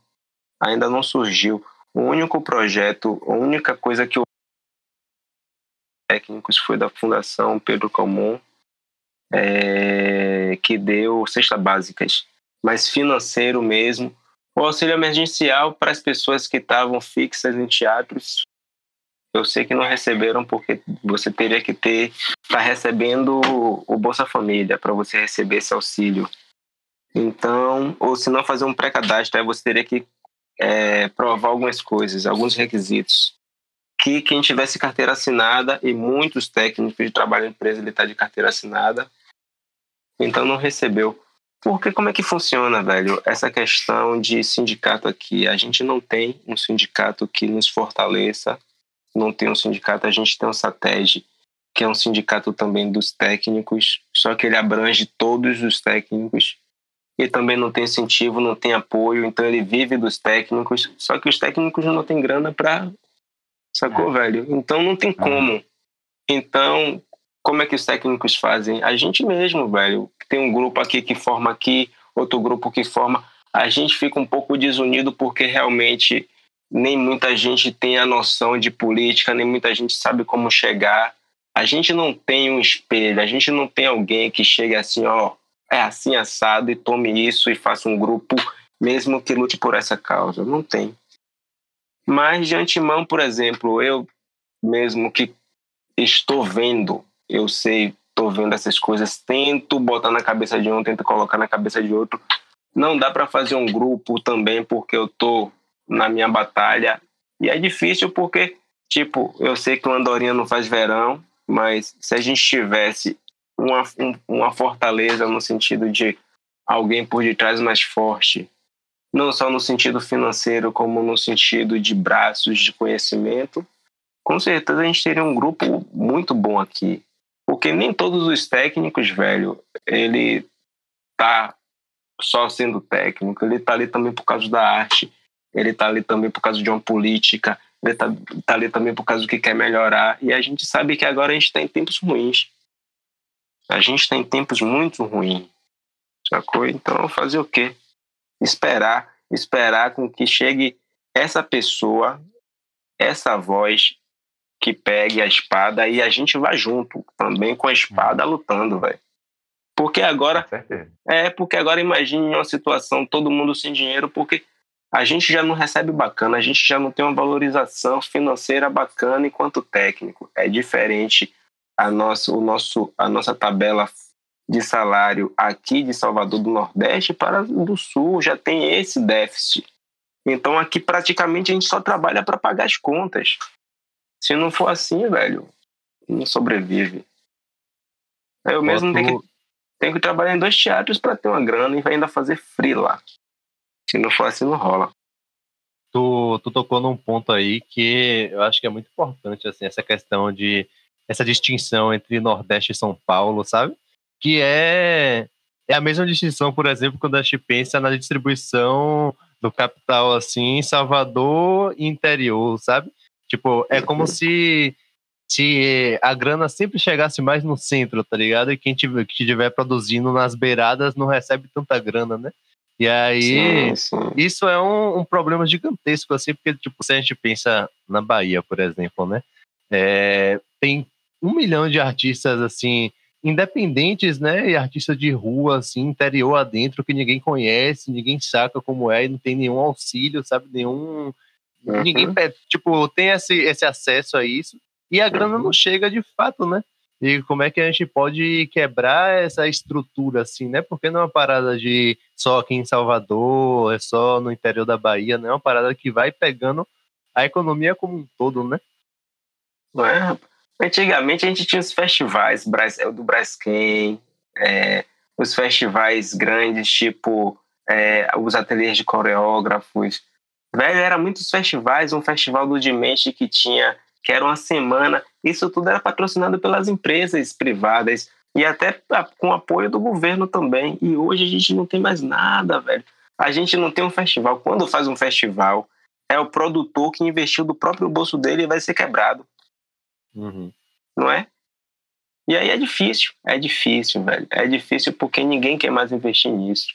Ainda não surgiu. O único projeto, a única coisa que eu técnicos foi da Fundação Pedro Calmon, é, que deu cesta básicas, mas financeiro mesmo o auxílio emergencial para as pessoas que estavam fixas em teatros. Eu sei que não receberam porque você teria que ter tá recebendo o Bolsa Família para você receber esse auxílio. Então, ou se não fazer um pré-cadastro, aí você teria que é, provar algumas coisas, alguns requisitos. Que quem tivesse carteira assinada e muitos técnicos de trabalho em empresa ele está de carteira assinada, então não recebeu. Porque como é que funciona, velho, essa questão de sindicato aqui? A gente não tem um sindicato que nos fortaleça, não tem um sindicato, a gente tem um SATEG, que é um sindicato também dos técnicos, só que ele abrange todos os técnicos e também não tem incentivo, não tem apoio, então ele vive dos técnicos, só que os técnicos não têm grana pra. Sacou, velho? Então não tem como. Então, como é que os técnicos fazem? A gente mesmo, velho. Tem um grupo aqui que forma aqui, outro grupo que forma. A gente fica um pouco desunido porque realmente nem muita gente tem a noção de política, nem muita gente sabe como chegar. A gente não tem um espelho, a gente não tem alguém que chegue assim, ó, é assim assado e tome isso e faça um grupo mesmo que lute por essa causa. Não tem. Mas de antemão, por exemplo, eu mesmo que estou vendo, eu sei, estou vendo essas coisas, tento botar na cabeça de um, tento colocar na cabeça de outro. Não dá para fazer um grupo também porque eu tô na minha batalha e é difícil porque, tipo, eu sei que o Andorinha não faz verão, mas se a gente tivesse uma, um, uma fortaleza no sentido de alguém por detrás mais forte, não só no sentido financeiro, como no sentido de braços de conhecimento, com certeza a gente teria um grupo muito bom aqui. Porque nem todos os técnicos, velho, ele tá só sendo técnico, ele tá ali também por causa da arte, ele tá ali também por causa de uma política, ele tá, tá ali também por causa do que quer melhorar. E a gente sabe que agora a gente está em tempos ruins. A gente está em tempos muito ruins. Sacou? Então, fazer o quê? Esperar. Esperar com que chegue essa pessoa, essa voz que pegue a espada e a gente vá junto também com a espada lutando, velho. Porque agora. É, porque agora imagine uma situação, todo mundo sem dinheiro, porque a gente já não recebe bacana, a gente já não tem uma valorização financeira bacana enquanto técnico. É diferente a nossa, o nosso, a nossa tabela de salário aqui de Salvador do Nordeste para do Sul já tem esse déficit. Então aqui praticamente a gente só trabalha para pagar as contas. Se não for assim, velho, não sobrevive. Eu mesmo tenho que, tenho que trabalhar em dois teatros para ter uma grana e ainda fazer free lá. Se não for assim, não rola. Tu, tu tocou num ponto aí que eu acho que é muito importante, assim, essa questão de essa distinção entre Nordeste e São Paulo, sabe? Que é, é a mesma distinção, por exemplo, quando a gente pensa na distribuição do capital, assim, em Salvador e interior, sabe? Tipo, é como se, se a grana sempre chegasse mais no centro, tá ligado? E quem tiver, que estiver produzindo nas beiradas não recebe tanta grana, né? E aí, sim, sim. isso é um, um, problema gigantesco, assim, porque, tipo, se a gente pensa na Bahia, por exemplo, né? É, tem um milhão de artistas, assim, independentes, né? E artistas de rua, assim, interior adentro, que ninguém conhece, ninguém saca como é, e não tem nenhum auxílio, sabe? Nenhum. Uhum. Ninguém, tipo, tem esse, esse acesso a isso, e a grana uhum. não chega de fato, né? E como é que a gente pode quebrar essa estrutura, assim, né? Porque não é uma parada de só aqui em Salvador, é só no interior da Bahia, não é uma parada que vai pegando a economia como um todo, né? Não é? Antigamente a gente tinha os festivais do Braskem, é, os festivais grandes, tipo é, os ateliês de coreógrafos. Velho, era muitos festivais, um festival do Dimente que tinha que era uma semana. Isso tudo era patrocinado pelas empresas privadas e até com apoio do governo também. E hoje a gente não tem mais nada, velho. A gente não tem um festival. Quando faz um festival, é o produtor que investiu do próprio bolso dele e vai ser quebrado. Uhum. Não é? E aí é difícil, é difícil, velho. É difícil porque ninguém quer mais investir nisso.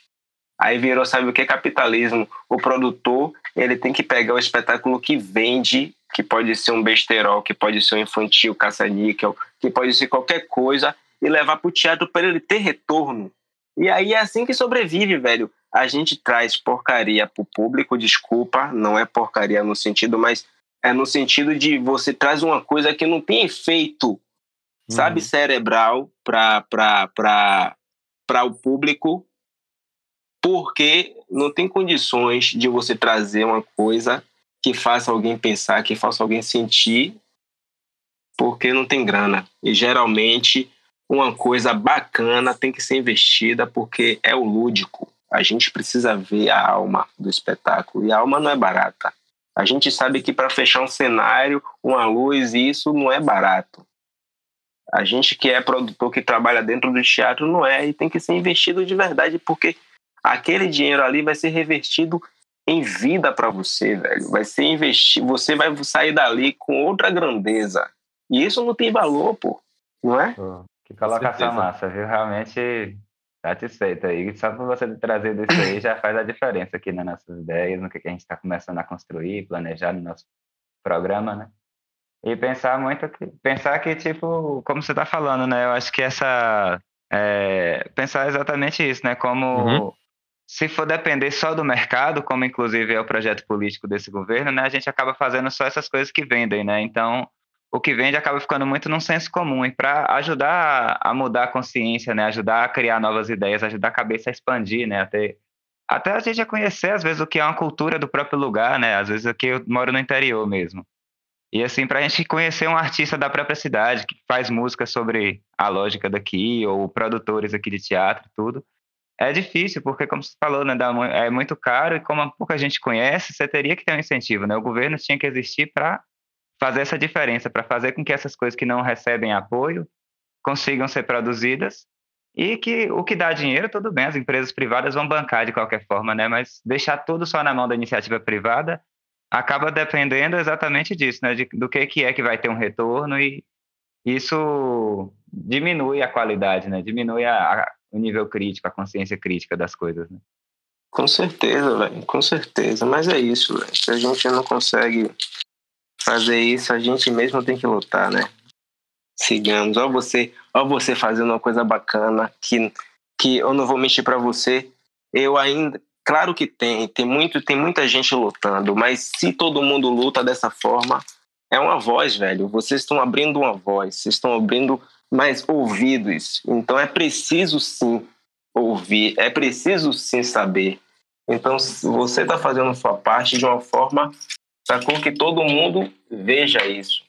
Aí virou, sabe o que? Capitalismo. O produtor, ele tem que pegar o espetáculo que vende que pode ser um besterol, que pode ser um infantil caça-níquel, que pode ser qualquer coisa, e levar para o teatro para ele ter retorno. E aí é assim que sobrevive, velho. A gente traz porcaria para o público, desculpa, não é porcaria no sentido, mas é no sentido de você traz uma coisa que não tem efeito, uhum. sabe, cerebral para o público, porque não tem condições de você trazer uma coisa que faça alguém pensar, que faça alguém sentir, porque não tem grana. E geralmente uma coisa bacana tem que ser investida porque é o lúdico. A gente precisa ver a alma do espetáculo e a alma não é barata. A gente sabe que para fechar um cenário, uma luz, isso não é barato. A gente que é produtor, que trabalha dentro do teatro, não é, e tem que ser investido de verdade, porque aquele dinheiro ali vai ser revertido em vida para você, velho. Vai ser investir, você vai sair dali com outra grandeza. E isso não tem valor, pô. Não é? Pô, que colocação massa, viu? Realmente satisfeito aí. Só por você trazer isso aí já faz a diferença aqui nas nossas ideias, no que a gente está começando a construir, planejar no nosso programa, né? E pensar muito que, pensar que, tipo, como você está falando, né? Eu acho que essa. É, pensar exatamente isso, né? Como. Uhum se for depender só do mercado, como inclusive é o projeto político desse governo, né, a gente acaba fazendo só essas coisas que vendem, né? Então, o que vende acaba ficando muito num senso comum. E para ajudar a mudar a consciência, né, ajudar a criar novas ideias, ajudar a cabeça a expandir, né, a ter, até a gente a conhecer às vezes o que é uma cultura do próprio lugar, né? Às vezes aqui eu moro no interior mesmo. E assim, para a gente conhecer um artista da própria cidade que faz música sobre a lógica daqui, ou produtores aqui de teatro, tudo, é difícil, porque, como você falou, né, é muito caro e como pouca gente conhece, você teria que ter um incentivo, né? O governo tinha que existir para fazer essa diferença, para fazer com que essas coisas que não recebem apoio consigam ser produzidas e que o que dá dinheiro, tudo bem, as empresas privadas vão bancar de qualquer forma, né? Mas deixar tudo só na mão da iniciativa privada acaba dependendo exatamente disso, né? De, do que, que é que vai ter um retorno e isso diminui a qualidade, né? Diminui a, a o nível crítico, a consciência crítica das coisas, né? Com certeza, velho, com certeza. Mas é isso. Se a gente não consegue fazer isso, a gente mesmo tem que lutar, né? Sigamos. Ó você, ó você fazendo uma coisa bacana que, que eu não vou mentir para você. Eu ainda, claro que tem, tem muito, tem muita gente lutando, mas se todo mundo luta dessa forma, é uma voz, velho. Vocês estão abrindo uma voz, vocês estão abrindo mais ouvidos. Então é preciso sim ouvir, é preciso sim saber. Então você está fazendo sua parte de uma forma para com que todo mundo veja isso.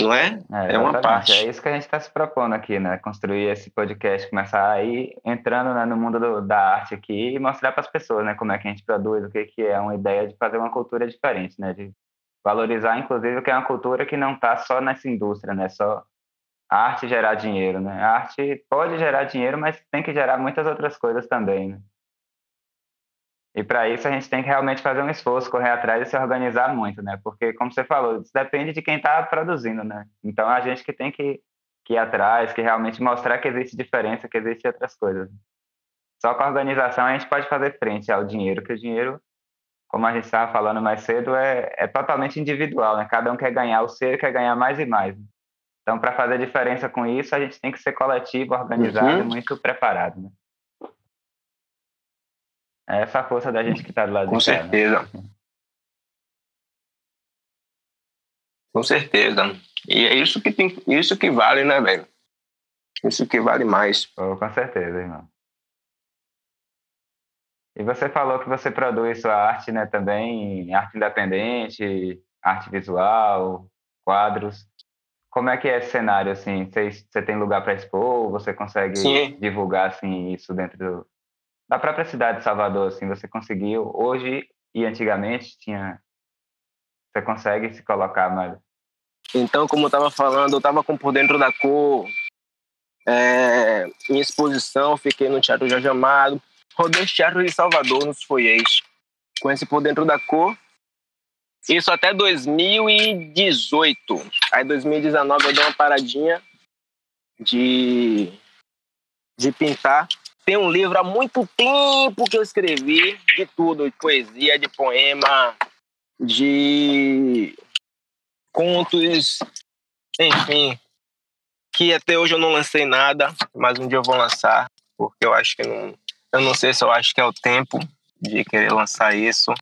Não é? É, é uma parte. É isso que a gente está se propondo aqui, né? Construir esse podcast, começar aí entrando né, no mundo do, da arte aqui e mostrar para as pessoas, né? Como é que a gente produz, o que, que é uma ideia de fazer uma cultura diferente, né? De valorizar, inclusive, o que é uma cultura que não está só nessa indústria, né? Só a arte gerar dinheiro, né? A arte pode gerar dinheiro, mas tem que gerar muitas outras coisas também, né? E para isso a gente tem que realmente fazer um esforço, correr atrás e se organizar muito, né? Porque, como você falou, isso depende de quem está produzindo, né? Então a gente que tem que, que ir atrás, que realmente mostrar que existe diferença, que existe outras coisas. Só com a organização a gente pode fazer frente ao dinheiro, que o dinheiro, como a gente estava falando mais cedo, é, é totalmente individual, né? Cada um quer ganhar o seu quer ganhar mais e mais. Né? Então, para fazer diferença com isso, a gente tem que ser coletivo, organizado uhum. e muito preparado. Né? É essa a força da gente que está do lado com de cá. Com né? certeza. Né? Com certeza. E é isso que tem, isso que vale, né, velho? Isso que vale mais. Oh, com certeza, irmão. E você falou que você produz sua arte, né, também, arte independente, arte visual, quadros. Como é que é esse cenário, assim? Você, tem lugar para expor? Você consegue Sim. divulgar, assim, isso dentro do, da própria cidade de Salvador, assim? Você conseguiu? Hoje e antigamente tinha... Você consegue se colocar mais... Então, como eu estava falando, eu estava com Por Dentro da Cor, é, em exposição, fiquei no Teatro Jorge Amado, rodei o Teatro de Salvador, nos Foiês, com esse Por Dentro da Cor, isso até 2018. Aí 2019 eu dei uma paradinha de, de pintar. Tem um livro há muito tempo que eu escrevi de tudo, de poesia, de poema, de contos, enfim, que até hoje eu não lancei nada, mas um dia eu vou lançar, porque eu acho que não, eu não sei se eu acho que é o tempo de querer lançar isso,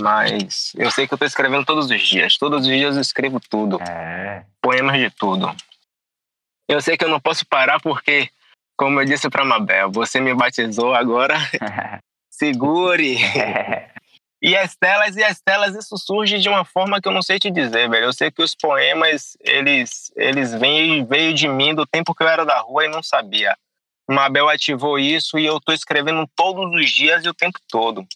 mas eu sei que eu tô escrevendo todos os dias. Todos os dias eu escrevo tudo. É. Poemas de tudo. Eu sei que eu não posso parar porque, como eu disse para Mabel, você me batizou agora. segure! E as telas, e as telas, isso surge de uma forma que eu não sei te dizer, velho. Eu sei que os poemas, eles, eles vêm, veio de mim do tempo que eu era da rua e não sabia. Mabel ativou isso e eu tô escrevendo todos os dias e o tempo todo.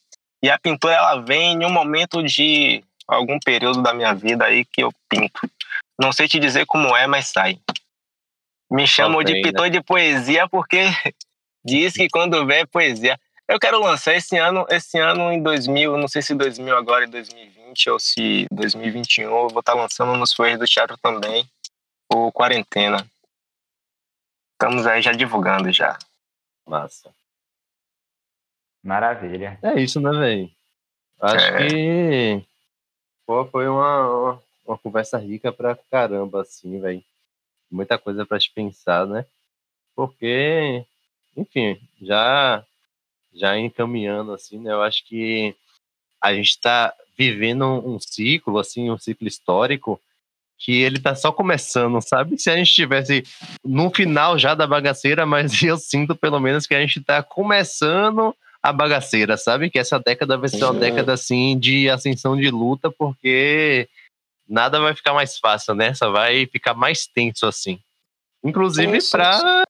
E a pintura ela vem em um momento de algum período da minha vida aí que eu pinto. Não sei te dizer como é, mas sai. Me chamam de pintor de poesia porque diz que quando vê é poesia. Eu quero lançar esse ano, esse ano em 2000, não sei se 2000 agora em 2020 ou se 2021, eu vou estar lançando nos Folhas do Teatro também, o Quarentena. Estamos aí já divulgando já. Massa. Maravilha. É isso, né, velho? Acho é. que pô, foi uma, uma, uma, conversa rica pra caramba, assim, velho. Muita coisa pra te pensar, né? Porque, enfim, já já encaminhando, assim, né? Eu acho que a gente está vivendo um ciclo, assim, um ciclo histórico que ele tá só começando, sabe? Se a gente tivesse no final já da bagaceira, mas eu sinto pelo menos que a gente tá começando a bagaceira, sabe? Que essa década vai ser uma década assim de ascensão de luta, porque nada vai ficar mais fácil, né? Só vai ficar mais tenso assim. Inclusive para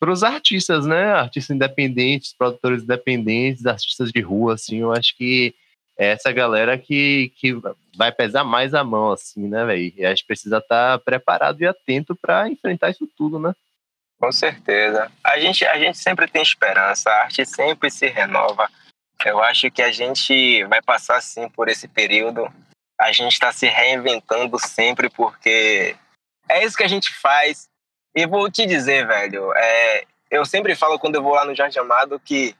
para os artistas, né? Artistas independentes, produtores independentes, artistas de rua, assim, eu acho que é essa galera que, que vai pesar mais a mão, assim, né, velho? E a gente precisa estar tá preparado e atento para enfrentar isso tudo, né? Com certeza. A gente, a gente sempre tem esperança, a arte sempre se renova. Eu acho que a gente vai passar, sim, por esse período. A gente está se reinventando sempre, porque é isso que a gente faz. E vou te dizer, velho, é, eu sempre falo quando eu vou lá no Jardim Amado que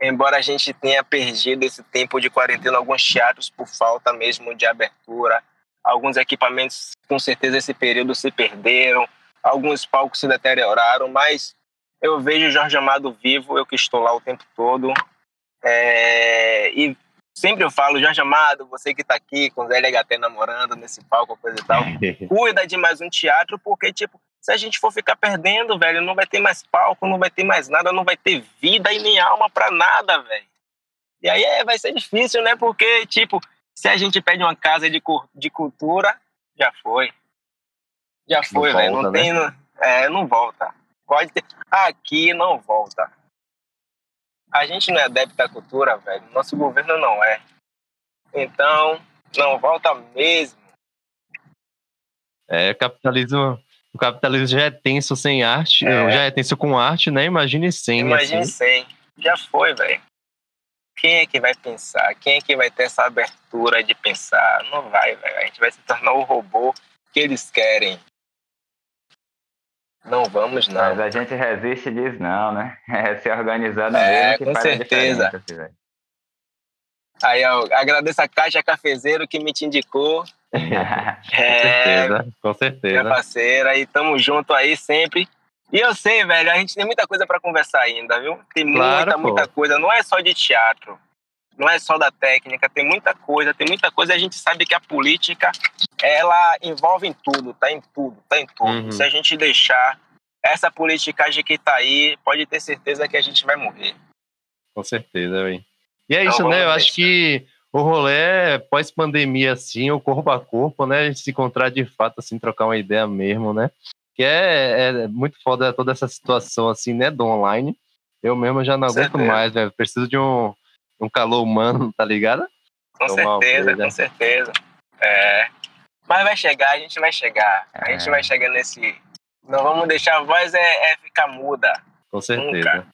embora a gente tenha perdido esse tempo de quarentena, alguns teatros por falta mesmo de abertura, alguns equipamentos com certeza esse período se perderam, alguns palcos se deterioraram, mas eu vejo o Jorge Amado vivo, eu que estou lá o tempo todo, é, e sempre eu falo, Jorge Amado, você que está aqui com o Zé LHT namorando nesse palco, coisa e tal, cuida de mais um teatro, porque, tipo, se a gente for ficar perdendo, velho, não vai ter mais palco, não vai ter mais nada, não vai ter vida e nem alma para nada, velho. E aí é, vai ser difícil, né? Porque, tipo, se a gente pede uma casa de, de cultura, já foi. Já foi, velho. Não, tem. Né? É, não volta. Pode ter. Aqui não volta. A gente não é adepto à cultura, velho. Nosso governo não é. Então, não volta mesmo. É, capitalismo o capitalismo já é tenso sem arte, é. já é tenso com arte, né? Imagine sem. Imagine assim. sem. Já foi, velho. Quem é que vai pensar? Quem é que vai ter essa abertura de pensar? Não vai, velho. A gente vai se tornar o robô que eles querem. Não vamos, não. Mas a gente resiste e diz não, né? É se organizar no é, mesmo que com certeza. Aí, eu agradeço a Caixa Cafezeiro que me te indicou. com é, certeza, com certeza. Minha parceira, e tamo junto aí sempre. E eu sei, velho, a gente tem muita coisa para conversar ainda, viu? Tem claro, muita, pô. muita coisa. Não é só de teatro, não é só da técnica, tem muita coisa, tem muita coisa. A gente sabe que a política, ela envolve em tudo, tá em tudo, tá em tudo. Uhum. Se a gente deixar essa politicagem que tá aí, pode ter certeza que a gente vai morrer. Com certeza, velho. E é isso, então, né? Eu acho que o rolê pós-pandemia, assim, o corpo a corpo, né? A gente se encontrar de fato, assim, trocar uma ideia mesmo, né? Que é, é muito foda toda essa situação, assim, né? Do online. Eu mesmo já não aguento mais, velho. Preciso de um, um calor humano, tá ligado? Com certeza, com certeza. É. Mas vai chegar, a gente vai chegar. A gente é. vai chegar nesse. Não vamos deixar a voz é, é ficar muda. Com certeza. Nunca.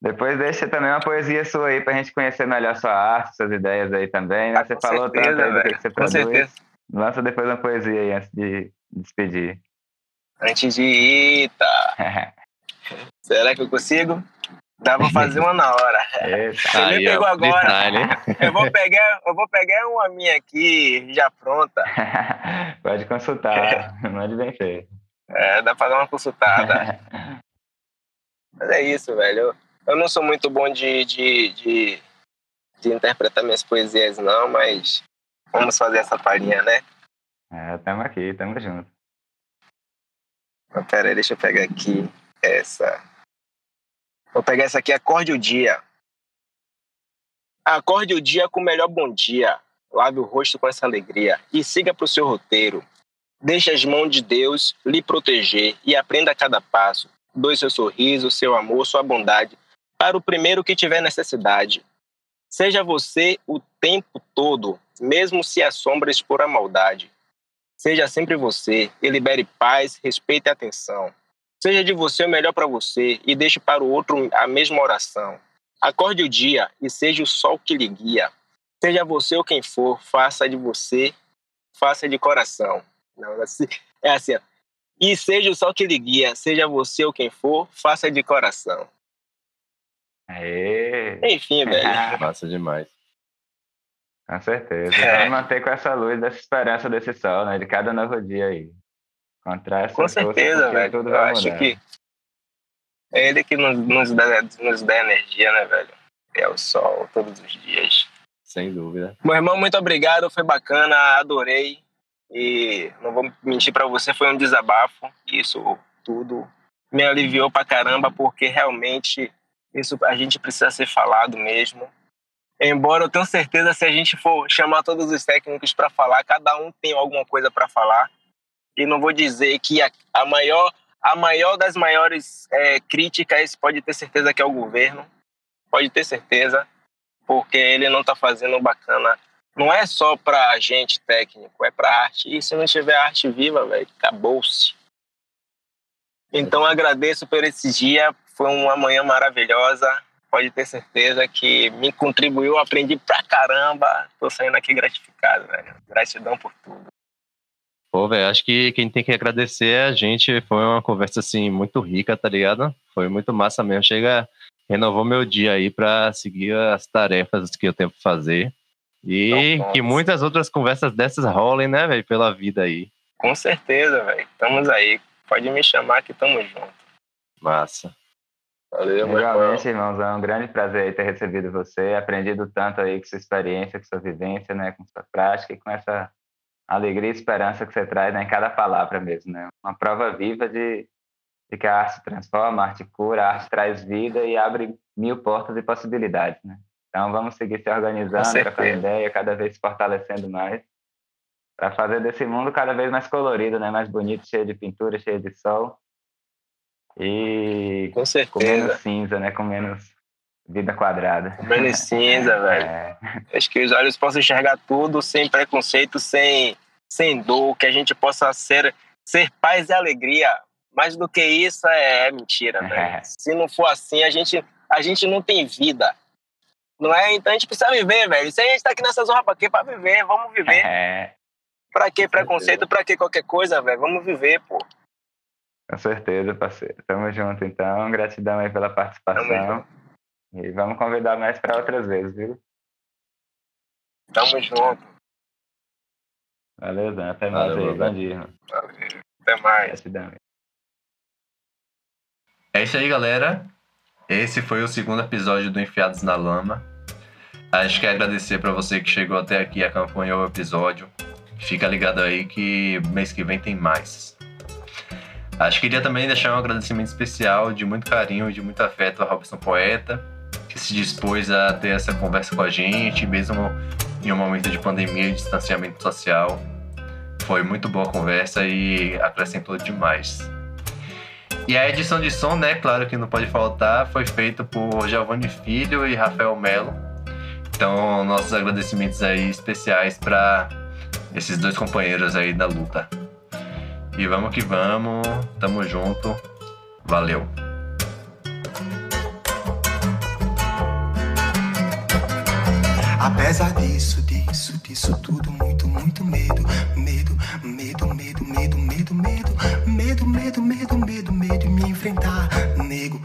Depois deixa também uma poesia sua aí pra gente conhecer melhor sua arte, suas ideias aí também. Né? Ah, você falou certeza, tanto aí do que, que você com produz. Certeza. Lança depois uma poesia aí antes de despedir. Antes de ir, tá. Será que eu consigo? Dá pra fazer uma na hora. Aí, me pegou ó, agora. eu, vou pegar, eu vou pegar uma minha aqui, já pronta. Pode consultar, mande bem feito. É, dá pra dar uma consultada. Mas é isso, velho. Eu não sou muito bom de, de, de, de interpretar minhas poesias, não, mas vamos fazer essa palhinha, né? É, tamo aqui, tamo junto. Mas pera aí, deixa eu pegar aqui essa. Vou pegar essa aqui, acorde o dia. Acorde o dia com o melhor bom dia. Lave o rosto com essa alegria e siga para o seu roteiro. Deixe as mãos de Deus lhe proteger e aprenda a cada passo. Doe seu sorriso, seu amor, sua bondade para o primeiro que tiver necessidade. Seja você o tempo todo, mesmo se assombra expor a maldade. Seja sempre você e libere paz, respeito e atenção. Seja de você o melhor para você e deixe para o outro a mesma oração. Acorde o dia e seja o sol que lhe guia. Seja você ou quem for, faça de você, faça de coração. Não, assim, é assim, ó. E seja o sol que lhe guia, seja você ou quem for, faça de coração. Aê. Enfim, velho. Massa demais. Com certeza. É. Vamos manter com essa luz, dessa esperança desse sol, né? De cada novo dia aí. Encontrar essa com certeza, velho. Tudo Eu acho mudar. que é ele que nos, nos, dá, nos dá energia, né, velho? pé ao sol todos os dias. Sem dúvida. Meu irmão, muito obrigado, foi bacana, adorei. E não vou mentir para você, foi um desabafo. Isso tudo me aliviou pra caramba, porque realmente isso a gente precisa ser falado mesmo. Embora eu tenha certeza, se a gente for chamar todos os técnicos para falar, cada um tem alguma coisa para falar. E não vou dizer que a, a maior a maior das maiores é, críticas pode ter certeza que é o governo, pode ter certeza, porque ele não está fazendo bacana. Não é só para gente técnico, é para arte. E se não tiver arte viva, velho, acabou-se. Então agradeço por esse dia, foi uma manhã maravilhosa. Pode ter certeza que me contribuiu, aprendi pra caramba. Tô saindo aqui gratificado, velho. Gratidão por tudo. Pô, velho, acho que quem tem que agradecer é a gente. Foi uma conversa, assim, muito rica, tá ligado? Foi muito massa mesmo. Chega, renovou meu dia aí pra seguir as tarefas que eu tenho pra fazer. E Então, que nossa. muitas outras conversas dessas rolem, né, velho, pela vida aí. Com certeza, velho. Estamos aí. Pode me chamar que tamo junto. Massa. Valeu, meu irmão. Irmãos, é um grande prazer aí ter recebido você, aprendido tanto aí com sua experiência, com sua vivência, né, com sua prática e com essa alegria e esperança que você traz né, em cada palavra mesmo, né? Uma prova viva de, de que a arte transforma, a arte cura, a arte traz vida e abre mil portas e possibilidades, né? Então vamos seguir se organizando, trocando ideia, cada vez se fortalecendo mais, para fazer desse mundo cada vez mais colorido, né? Mais bonito, cheio de pintura, cheio de sol e Com com certeza. menos cinza, né? Com menos vida quadrada. Menos cinza, velho. É, Acho que os olhos possam enxergar tudo sem preconceito, sem, sem dor, que a gente possa ser, ser paz e alegria. Mais do que isso é, é mentira, velho. É. Se não for assim, a gente, a gente não tem vida. Não é? Então a gente precisa viver, velho. Se a gente tá aqui nessa zorra pra quê? Pra viver, vamos viver. é, Pra que preconceito? Pra que qualquer coisa, velho? Vamos viver, pô. com certeza, parceiro. Tamo junto, então. Gratidão aí pela participação. E vamos convidar mais para outras vezes, viu? Tamo junto. Valeu, Dan. Até mais Valeu, aí. Bom dia. Valeu. Até mais. É isso aí, galera. Esse foi o segundo episódio do Enfiados na Lama. Acho que é agradecer para você que chegou até aqui e acompanhou o episódio. Fica ligado aí que mês que vem tem mais. Acho que queria também deixar um agradecimento especial de muito carinho e de muito afeto a Robson Poeta, se dispôs a ter essa conversa com a gente, mesmo em um momento de pandemia e distanciamento social. Foi muito boa a conversa e acrescentou demais. E a edição de som, né, claro que não pode faltar, foi feita por Giovanni Filho e Rafael Melo. Então, nossos agradecimentos aí especiais para esses dois companheiros aí da luta. E vamos que vamos, tamo junto, valeu. Apesar disso, disso, disso tudo, muito, muito medo. Medo, medo, medo, medo, medo, medo. Medo, medo, medo, medo, medo, medo me enfrentar. Nego.